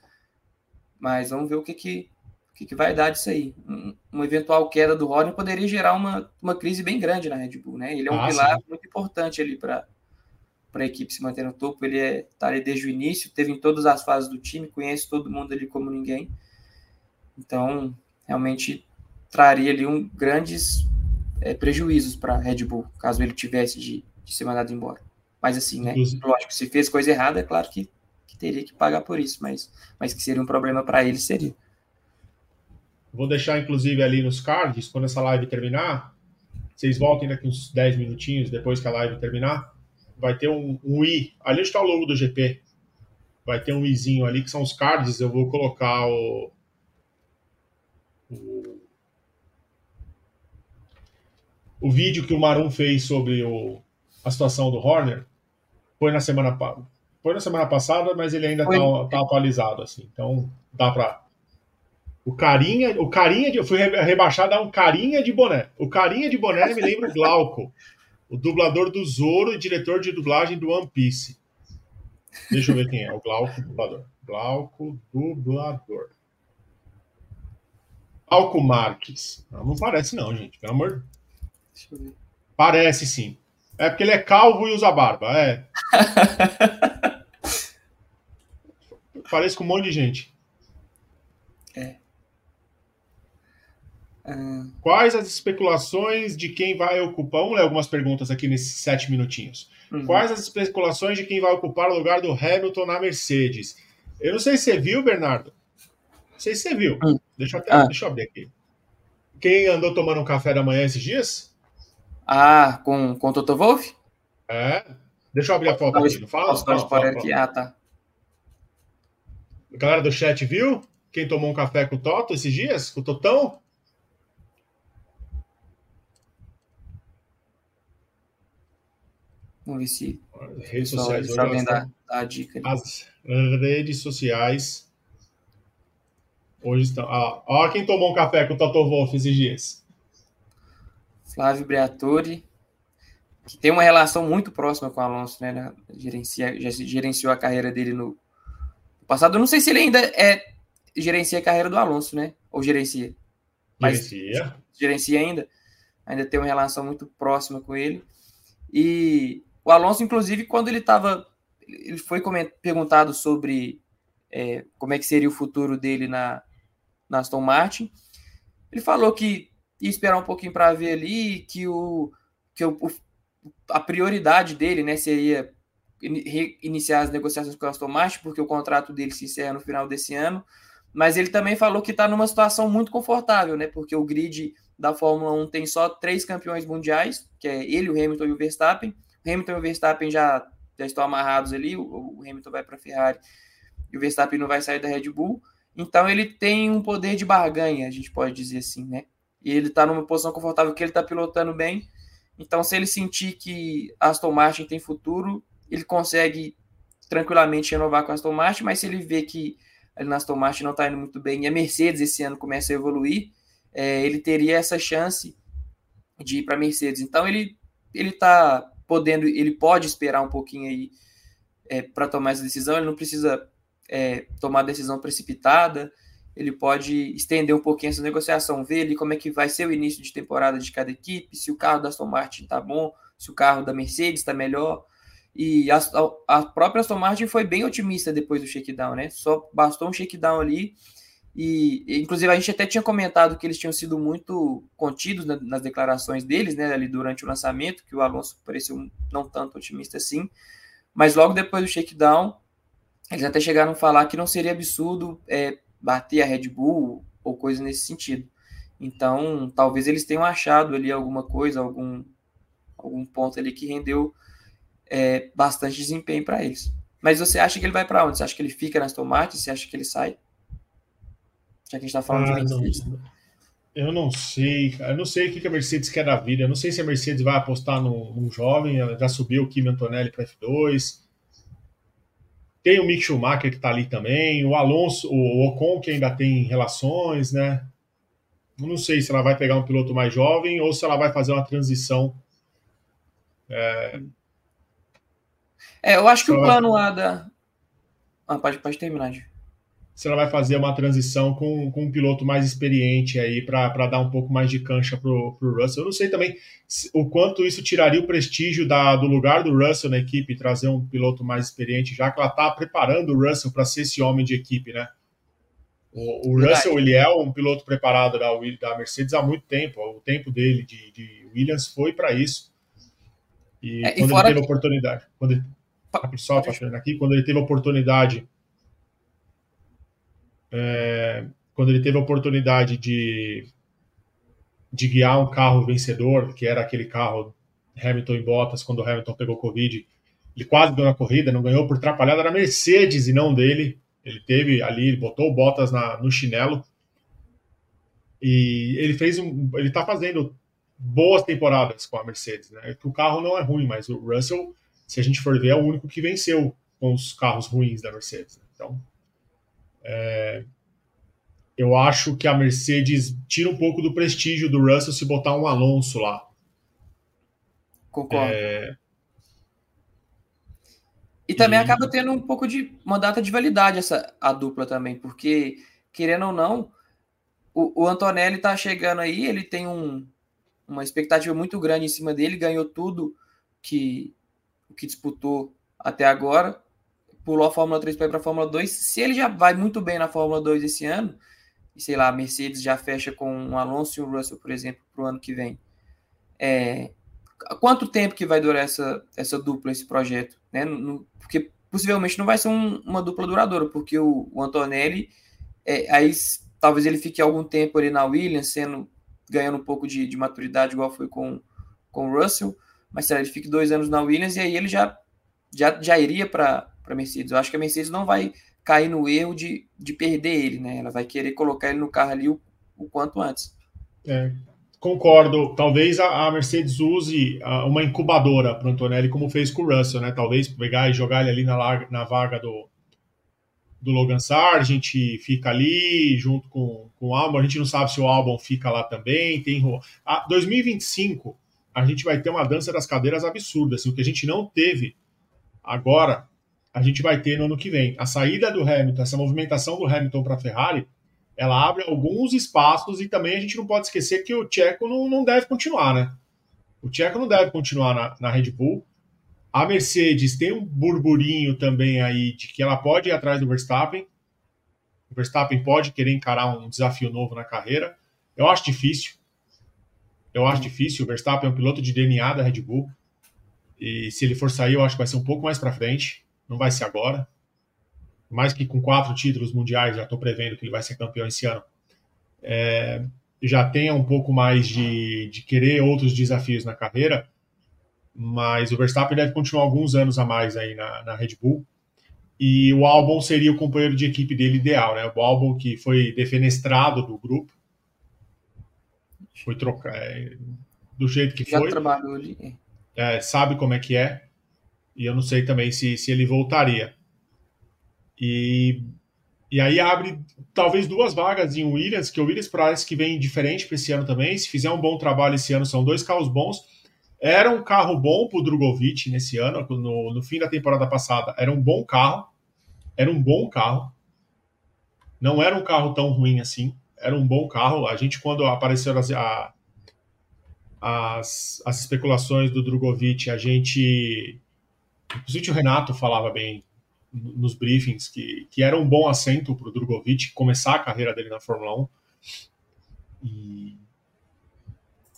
Mas vamos ver o que, que, o que, que vai dar disso aí. Um, uma eventual queda do Horner poderia gerar uma, uma crise bem grande na Red Bull, né? Ele é um ah, pilar sim. muito importante ali para para a equipe se manter no topo. Ele está é, tá ali desde o início, teve em todas as fases do time, conhece todo mundo ali como ninguém. Então, realmente traria ali um, grandes é, prejuízos para a Red Bull, caso ele tivesse de, de, ser mandado embora. Mas assim, né? Lógico, se fez coisa errada, é claro que, que teria que pagar por isso, mas, mas que seria um problema para ele, seria. Vou deixar, inclusive, ali nos cards, quando essa live terminar, vocês voltem daqui uns 10 minutinhos depois que a live terminar. Vai ter um, um i. Ali está o logo do GP. Vai ter um izinho ali, que são os cards. Eu vou colocar o, o, o vídeo que o Marum fez sobre o, a situação do Horner. Foi na semana, foi na semana passada, mas ele ainda está tá atualizado. assim. Então dá para o carinha, o carinha de, eu fui rebaixado a um carinha de boné. O carinha de boné me lembra o Glauco, o dublador do Zoro e diretor de dublagem do One Piece. Deixa eu ver quem é, o Glauco dublador. Glauco dublador. Glauco Marques. Não, não parece não, gente, pelo amor. Deixa eu ver. Parece sim. É porque ele é calvo e usa barba, é. Parece com um monte de gente. É. Quais as especulações de quem vai ocupar? Vamos ler algumas perguntas aqui nesses sete minutinhos. Uhum. Quais as especulações de quem vai ocupar o lugar do Hamilton na Mercedes? Eu não sei se você viu, Bernardo. Não sei se você viu. Uhum. Deixa, eu até, ah. deixa eu abrir aqui. Quem andou tomando um café da manhã esses dias? Ah, com, com o Toto Wolff? É. Deixa eu abrir a foto aqui. Não fala? Fala, fala, fala, aqui. Ah, tá. A galera do chat viu? Quem tomou um café com o Toto esses dias? Com o Totão? Vamos ver se. redes sociais. Hoje elas dar a dica. Ali. As redes sociais. Hoje estão. Ah, olha quem tomou um café com o Toto Wolff esses dias. Flávio Briatore, que tem uma relação muito próxima com o Alonso, né? Gerencia, já gerenciou a carreira dele no passado. Eu não sei se ele ainda é gerencia a carreira do Alonso, né? Ou gerencia. Mas gerencia. Gerencia ainda. Ainda tem uma relação muito próxima com ele. E o Alonso, inclusive, quando ele estava. Ele foi perguntado sobre é, como é que seria o futuro dele na, na Aston Martin. Ele falou que ia esperar um pouquinho para ver ali que, o, que o, a prioridade dele né, seria iniciar as negociações com a Aston Martin, porque o contrato dele se encerra no final desse ano. Mas ele também falou que está numa situação muito confortável, né? Porque o grid da Fórmula 1 tem só três campeões mundiais, que é ele, o Hamilton e o Verstappen. Hamilton e o Verstappen já, já estão amarrados ali, o, o Hamilton vai para a Ferrari e o Verstappen não vai sair da Red Bull. Então ele tem um poder de barganha, a gente pode dizer assim, né? E ele está numa posição confortável que ele está pilotando bem. Então, se ele sentir que Aston Martin tem futuro, ele consegue tranquilamente renovar com a Aston Martin, mas se ele vê que ele na Aston Martin não está indo muito bem e a Mercedes esse ano começa a evoluir, é, ele teria essa chance de ir para a Mercedes. Então, ele ele está podendo, ele pode esperar um pouquinho aí é, para tomar essa decisão, ele não precisa é, tomar decisão precipitada, ele pode estender um pouquinho essa negociação, ver ali como é que vai ser o início de temporada de cada equipe, se o carro da Aston Martin está bom, se o carro da Mercedes está melhor. E a, a, própria Aston Martin foi bem otimista depois do shakedown, né? Só bastou um shakedown ali. E, inclusive, a gente até tinha comentado que eles tinham sido muito contidos nas declarações deles, né? Ali durante o lançamento, que o Alonso pareceu não tanto otimista assim. Mas logo depois do shakedown, eles até chegaram a falar que não seria absurdo é, bater a Red Bull ou coisa nesse sentido. Então, talvez eles tenham achado ali alguma coisa, algum, algum ponto ali que rendeu é, bastante desempenho para eles. Mas você acha que ele vai para onde? Você acha que ele fica nas tomates? Você acha que ele sai? Já que a gente está falando ah, de Mercedes. Não, eu não sei, Eu não sei o que a Mercedes quer da vida. Eu não sei se a Mercedes vai apostar num, num jovem. Ela já subiu o Kimi Antonelli para F2. Tem o Mick Schumacher que está ali também. O Alonso, o Ocon que ainda tem relações, né? Eu não sei se ela vai pegar um piloto mais jovem ou se ela vai fazer uma transição. É, é eu acho que o plano lá da. Ah, pode, pode terminar, Gil se ela vai fazer uma transição com, com um piloto mais experiente aí para dar um pouco mais de cancha para o Russell. Eu não sei também o quanto isso tiraria o prestígio da, do lugar do Russell na equipe, trazer um piloto mais experiente, já que ela está preparando o Russell para ser esse homem de equipe, né? O, o Russell ele é um piloto preparado da, da Mercedes há muito tempo. O tempo dele de, de Williams foi para isso. E é, quando e ele teve que... oportunidade, quando ele, só aqui, quando ele teve oportunidade é, quando ele teve a oportunidade de, de guiar um carro vencedor, que era aquele carro Hamilton e Bottas, quando o Hamilton pegou Covid, ele quase ganhou a corrida, não ganhou por atrapalhada na Mercedes e não dele. Ele teve ali, ele botou o Bottas na, no chinelo. E ele fez um. Ele tá fazendo boas temporadas com a Mercedes, né? O carro não é ruim, mas o Russell, se a gente for ver, é o único que venceu com os carros ruins da Mercedes. Né? Então, é, eu acho que a Mercedes tira um pouco do prestígio do Russell se botar um Alonso lá. Concordo. É... E também e... acaba tendo um pouco de uma data de validade essa a dupla também, porque querendo ou não, o, o Antonelli tá chegando aí, ele tem um, uma expectativa muito grande em cima dele, ganhou tudo que que disputou até agora pulou a Fórmula 3 para ir para a Fórmula 2. Se ele já vai muito bem na Fórmula 2 esse ano, e sei lá, a Mercedes já fecha com o Alonso e o Russell, por exemplo, para o ano que vem. É, quanto tempo que vai durar essa, essa dupla, esse projeto? Né? No, porque possivelmente não vai ser um, uma dupla duradoura, porque o, o Antonelli, é, aí talvez ele fique algum tempo ali na Williams, sendo, ganhando um pouco de, de maturidade, igual foi com, com o Russell, mas será ele fique dois anos na Williams e aí ele já, já, já iria para a Mercedes. Eu acho que a Mercedes não vai cair no erro de, de perder ele, né? Ela vai querer colocar ele no carro ali o, o quanto antes. É, concordo. Talvez a, a Mercedes use a, uma incubadora para o Antonelli, como fez com o Russell, né? Talvez pegar e jogar ele ali na, na vaga do, do Logan Sargent, fica ali junto com, com o Albon. A gente não sabe se o Albon fica lá também. Tem a 2025 a gente vai ter uma dança das cadeiras absurda, assim, o que a gente não teve agora a gente vai ter no ano que vem. A saída do Hamilton, essa movimentação do Hamilton para a Ferrari, ela abre alguns espaços e também a gente não pode esquecer que o Tcheco não, não deve continuar, né? O Tcheco não deve continuar na, na Red Bull. A Mercedes tem um burburinho também aí de que ela pode ir atrás do Verstappen. O Verstappen pode querer encarar um desafio novo na carreira. Eu acho difícil. Eu acho difícil. O Verstappen é um piloto de DNA da Red Bull. E se ele for sair, eu acho que vai ser um pouco mais para frente não vai ser agora. Mais que com quatro títulos mundiais, já estou prevendo que ele vai ser campeão esse ano. É, já tenha um pouco mais de, de querer outros desafios na carreira, mas o Verstappen deve continuar alguns anos a mais aí na, na Red Bull. E o Albon seria o companheiro de equipe dele ideal, né? O Albon que foi defenestrado do grupo, foi trocar é, do jeito que já foi. trabalhou ali. É, sabe como é que é. E eu não sei também se, se ele voltaria. E, e aí abre talvez duas vagas em Williams, que o Williams parece que vem diferente para esse ano também. Se fizer um bom trabalho esse ano, são dois carros bons. Era um carro bom para o Drogovic nesse ano, no, no fim da temporada passada. Era um bom carro. Era um bom carro. Não era um carro tão ruim assim. Era um bom carro. A gente, quando apareceram as, a, as, as especulações do Drogovic, a gente Inclusive o Renato falava bem nos briefings que, que era um bom assento para o Drogovic começar a carreira dele na Fórmula 1. E,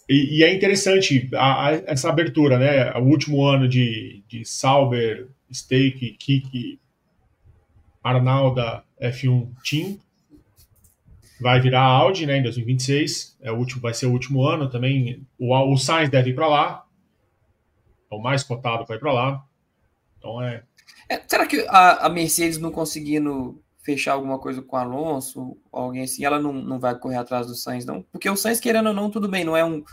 e, e é interessante a, a, essa abertura, né? O último ano de, de Sauber, Stake, Kiki, Arnalda, F1 Team. vai virar Audi, né, em 2026. É o último, vai ser o último ano também. O, o Sainz deve ir para lá. É o mais cotado vai para lá. Então é... é. Será que a, a, Mercedes não conseguindo fechar alguma coisa com o Alonso, alguém assim, ela não, não vai correr atrás do Sainz, não? Porque o Sainz, querendo ou não, tudo bem, não é um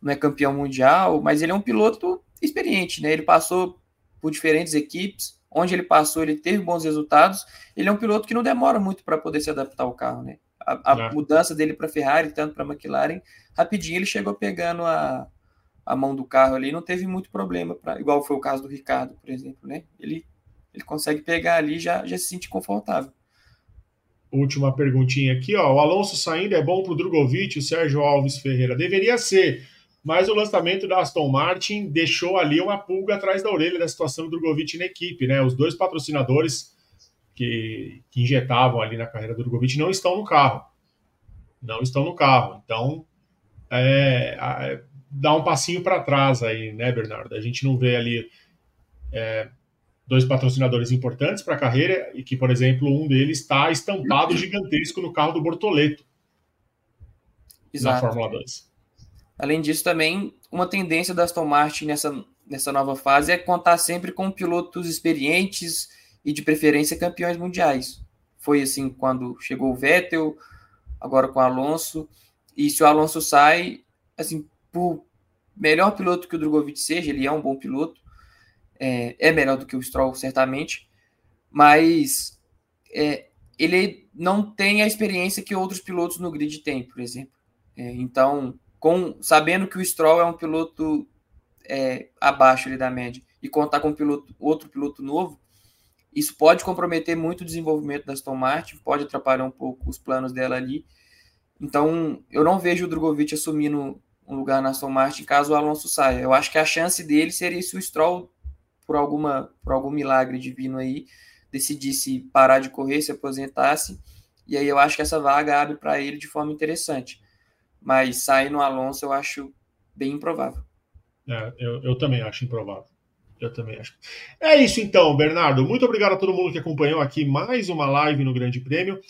não é campeão mundial, mas ele é um piloto experiente, né? Ele passou por diferentes equipes, onde ele passou, ele teve bons resultados. Ele é um piloto que não demora muito para poder se adaptar ao carro, né? A, a mudança dele para Ferrari, tanto para McLaren, rapidinho ele chegou pegando a, a mão do carro ali, não teve muito problema, pra, igual foi o caso do Ricardo, por exemplo, né? Ele, ele consegue pegar ali e já, já se sente confortável. Última perguntinha aqui, ó. O Alonso saindo é bom para o Drogovic, o Sérgio Alves Ferreira. Deveria ser, mas o lançamento da Aston Martin deixou ali uma pulga atrás da orelha da situação do Drogovic na equipe, né? Os dois patrocinadores que, que injetavam ali na carreira do Drogovic não estão no carro. Não estão no carro. Então, é, é, dá um passinho para trás aí, né, Bernardo? A gente não vê ali é, dois patrocinadores importantes para a carreira e que, por exemplo, um deles está estampado gigantesco no carro do Bortoleto Exato. na Fórmula 2. Além disso, também uma tendência da Aston Martin nessa, nessa nova fase é contar sempre com pilotos experientes e de preferência campeões mundiais. Foi assim quando chegou o Vettel, agora com o Alonso. E se o Alonso sai, assim, por melhor piloto que o Drogovic seja, ele é um bom piloto, é, é melhor do que o Stroll, certamente, mas é, ele não tem a experiência que outros pilotos no grid têm, por exemplo. É, então, com sabendo que o Stroll é um piloto é, abaixo ali da média e contar com um piloto, outro piloto novo, isso pode comprometer muito o desenvolvimento da Aston Martin, pode atrapalhar um pouco os planos dela ali. Então, eu não vejo o Drogovic assumindo um lugar na Aston Martin caso o Alonso saia. Eu acho que a chance dele seria se o Stroll, por, alguma, por algum milagre divino aí, decidisse parar de correr, se aposentasse. E aí eu acho que essa vaga abre para ele de forma interessante mas sair no Alonso eu acho bem improvável. É, eu, eu também acho improvável. Eu também acho. É isso então, Bernardo. Muito obrigado a todo mundo que acompanhou aqui mais uma live no Grande Prêmio.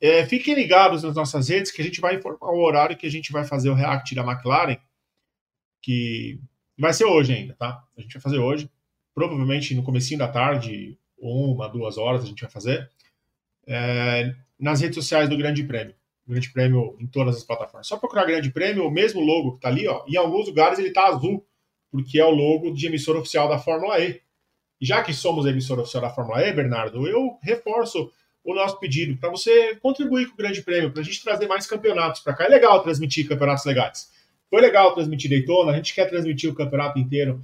É, fiquem ligados nas nossas redes que a gente vai informar o horário que a gente vai fazer o react da McLaren, que vai ser hoje ainda, tá? A gente vai fazer hoje. Provavelmente no comecinho da tarde, uma, duas horas a gente vai fazer. É, nas redes sociais do Grande Prêmio. Grande Prêmio em todas as plataformas. Só procurar Grande Prêmio, o mesmo logo que está ali, ó, em alguns lugares ele está azul, porque é o logo de emissora oficial da Fórmula E. Já que somos a emissora oficial da Fórmula E, Bernardo, eu reforço o nosso pedido para você contribuir com o Grande Prêmio, para a gente trazer mais campeonatos para cá. É legal transmitir campeonatos legais. Foi legal transmitir Daytona, a gente quer transmitir o campeonato inteiro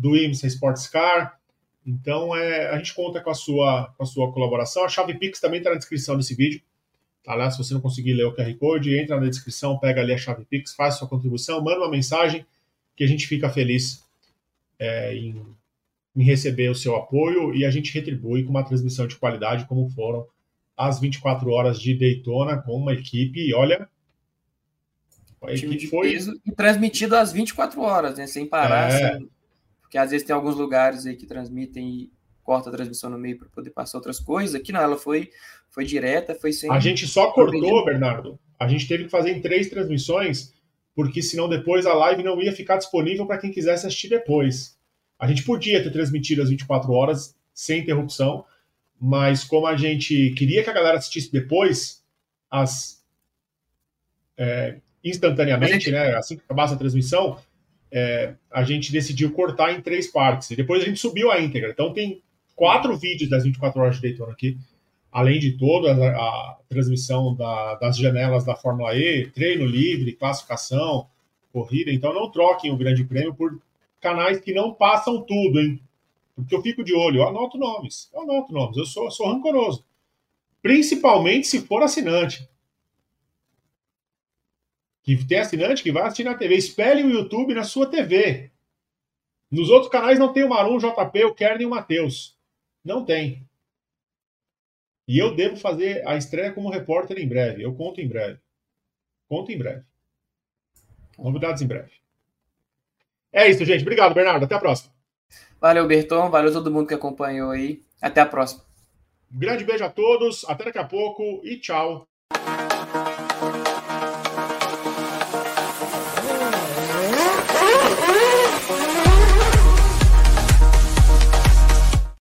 do IMSA Sports Car. Então, é, a gente conta com a sua, com a sua colaboração. A chave Pix também está na descrição desse vídeo. Tá lá, se você não conseguir ler o QR Code, entra na descrição, pega ali a chave Pix, faz sua contribuição, manda uma mensagem que a gente fica feliz é, em, em, receber o seu apoio e a gente retribui com uma transmissão de qualidade, como foram as 24 horas de Daytona com uma equipe, olha. A equipe foi. E transmitido às 24 horas, né? Sem parar. É... Sem... Porque às vezes tem alguns lugares aí que transmitem e corta a transmissão no meio para poder passar outras coisas. Aqui não, ela foi foi direta, foi sem. A gente só cortou, Bernardo. A gente teve que fazer em três transmissões, porque senão depois a live não ia ficar disponível para quem quisesse assistir depois. A gente podia ter transmitido as 24 horas sem interrupção, mas como a gente queria que a galera assistisse depois, as é, instantaneamente, gente... né, assim que acabasse a transmissão, é, a gente decidiu cortar em três partes. E depois a gente subiu a íntegra. Então tem quatro vídeos das 24 horas de Daytona aqui além de toda a, a transmissão da, das janelas da Fórmula E, treino livre, classificação, corrida. Então não troquem o Grande Prêmio por canais que não passam tudo, hein? Porque eu fico de olho, eu anoto nomes, eu anoto nomes, eu sou, sou rancoroso. Principalmente se for assinante. Que tem assinante que vai assistir na TV. Espelhe o YouTube na sua TV. Nos outros canais não tem o Marum, o JP, o Kern e o Matheus. Não tem. E eu devo fazer a estreia como repórter em breve. Eu conto em breve. Conto em breve. Novidades em breve. É isso, gente. Obrigado, Bernardo. Até a próxima. Valeu, Berton. Valeu todo mundo que acompanhou aí. Até a próxima. grande beijo a todos. Até daqui a pouco e tchau.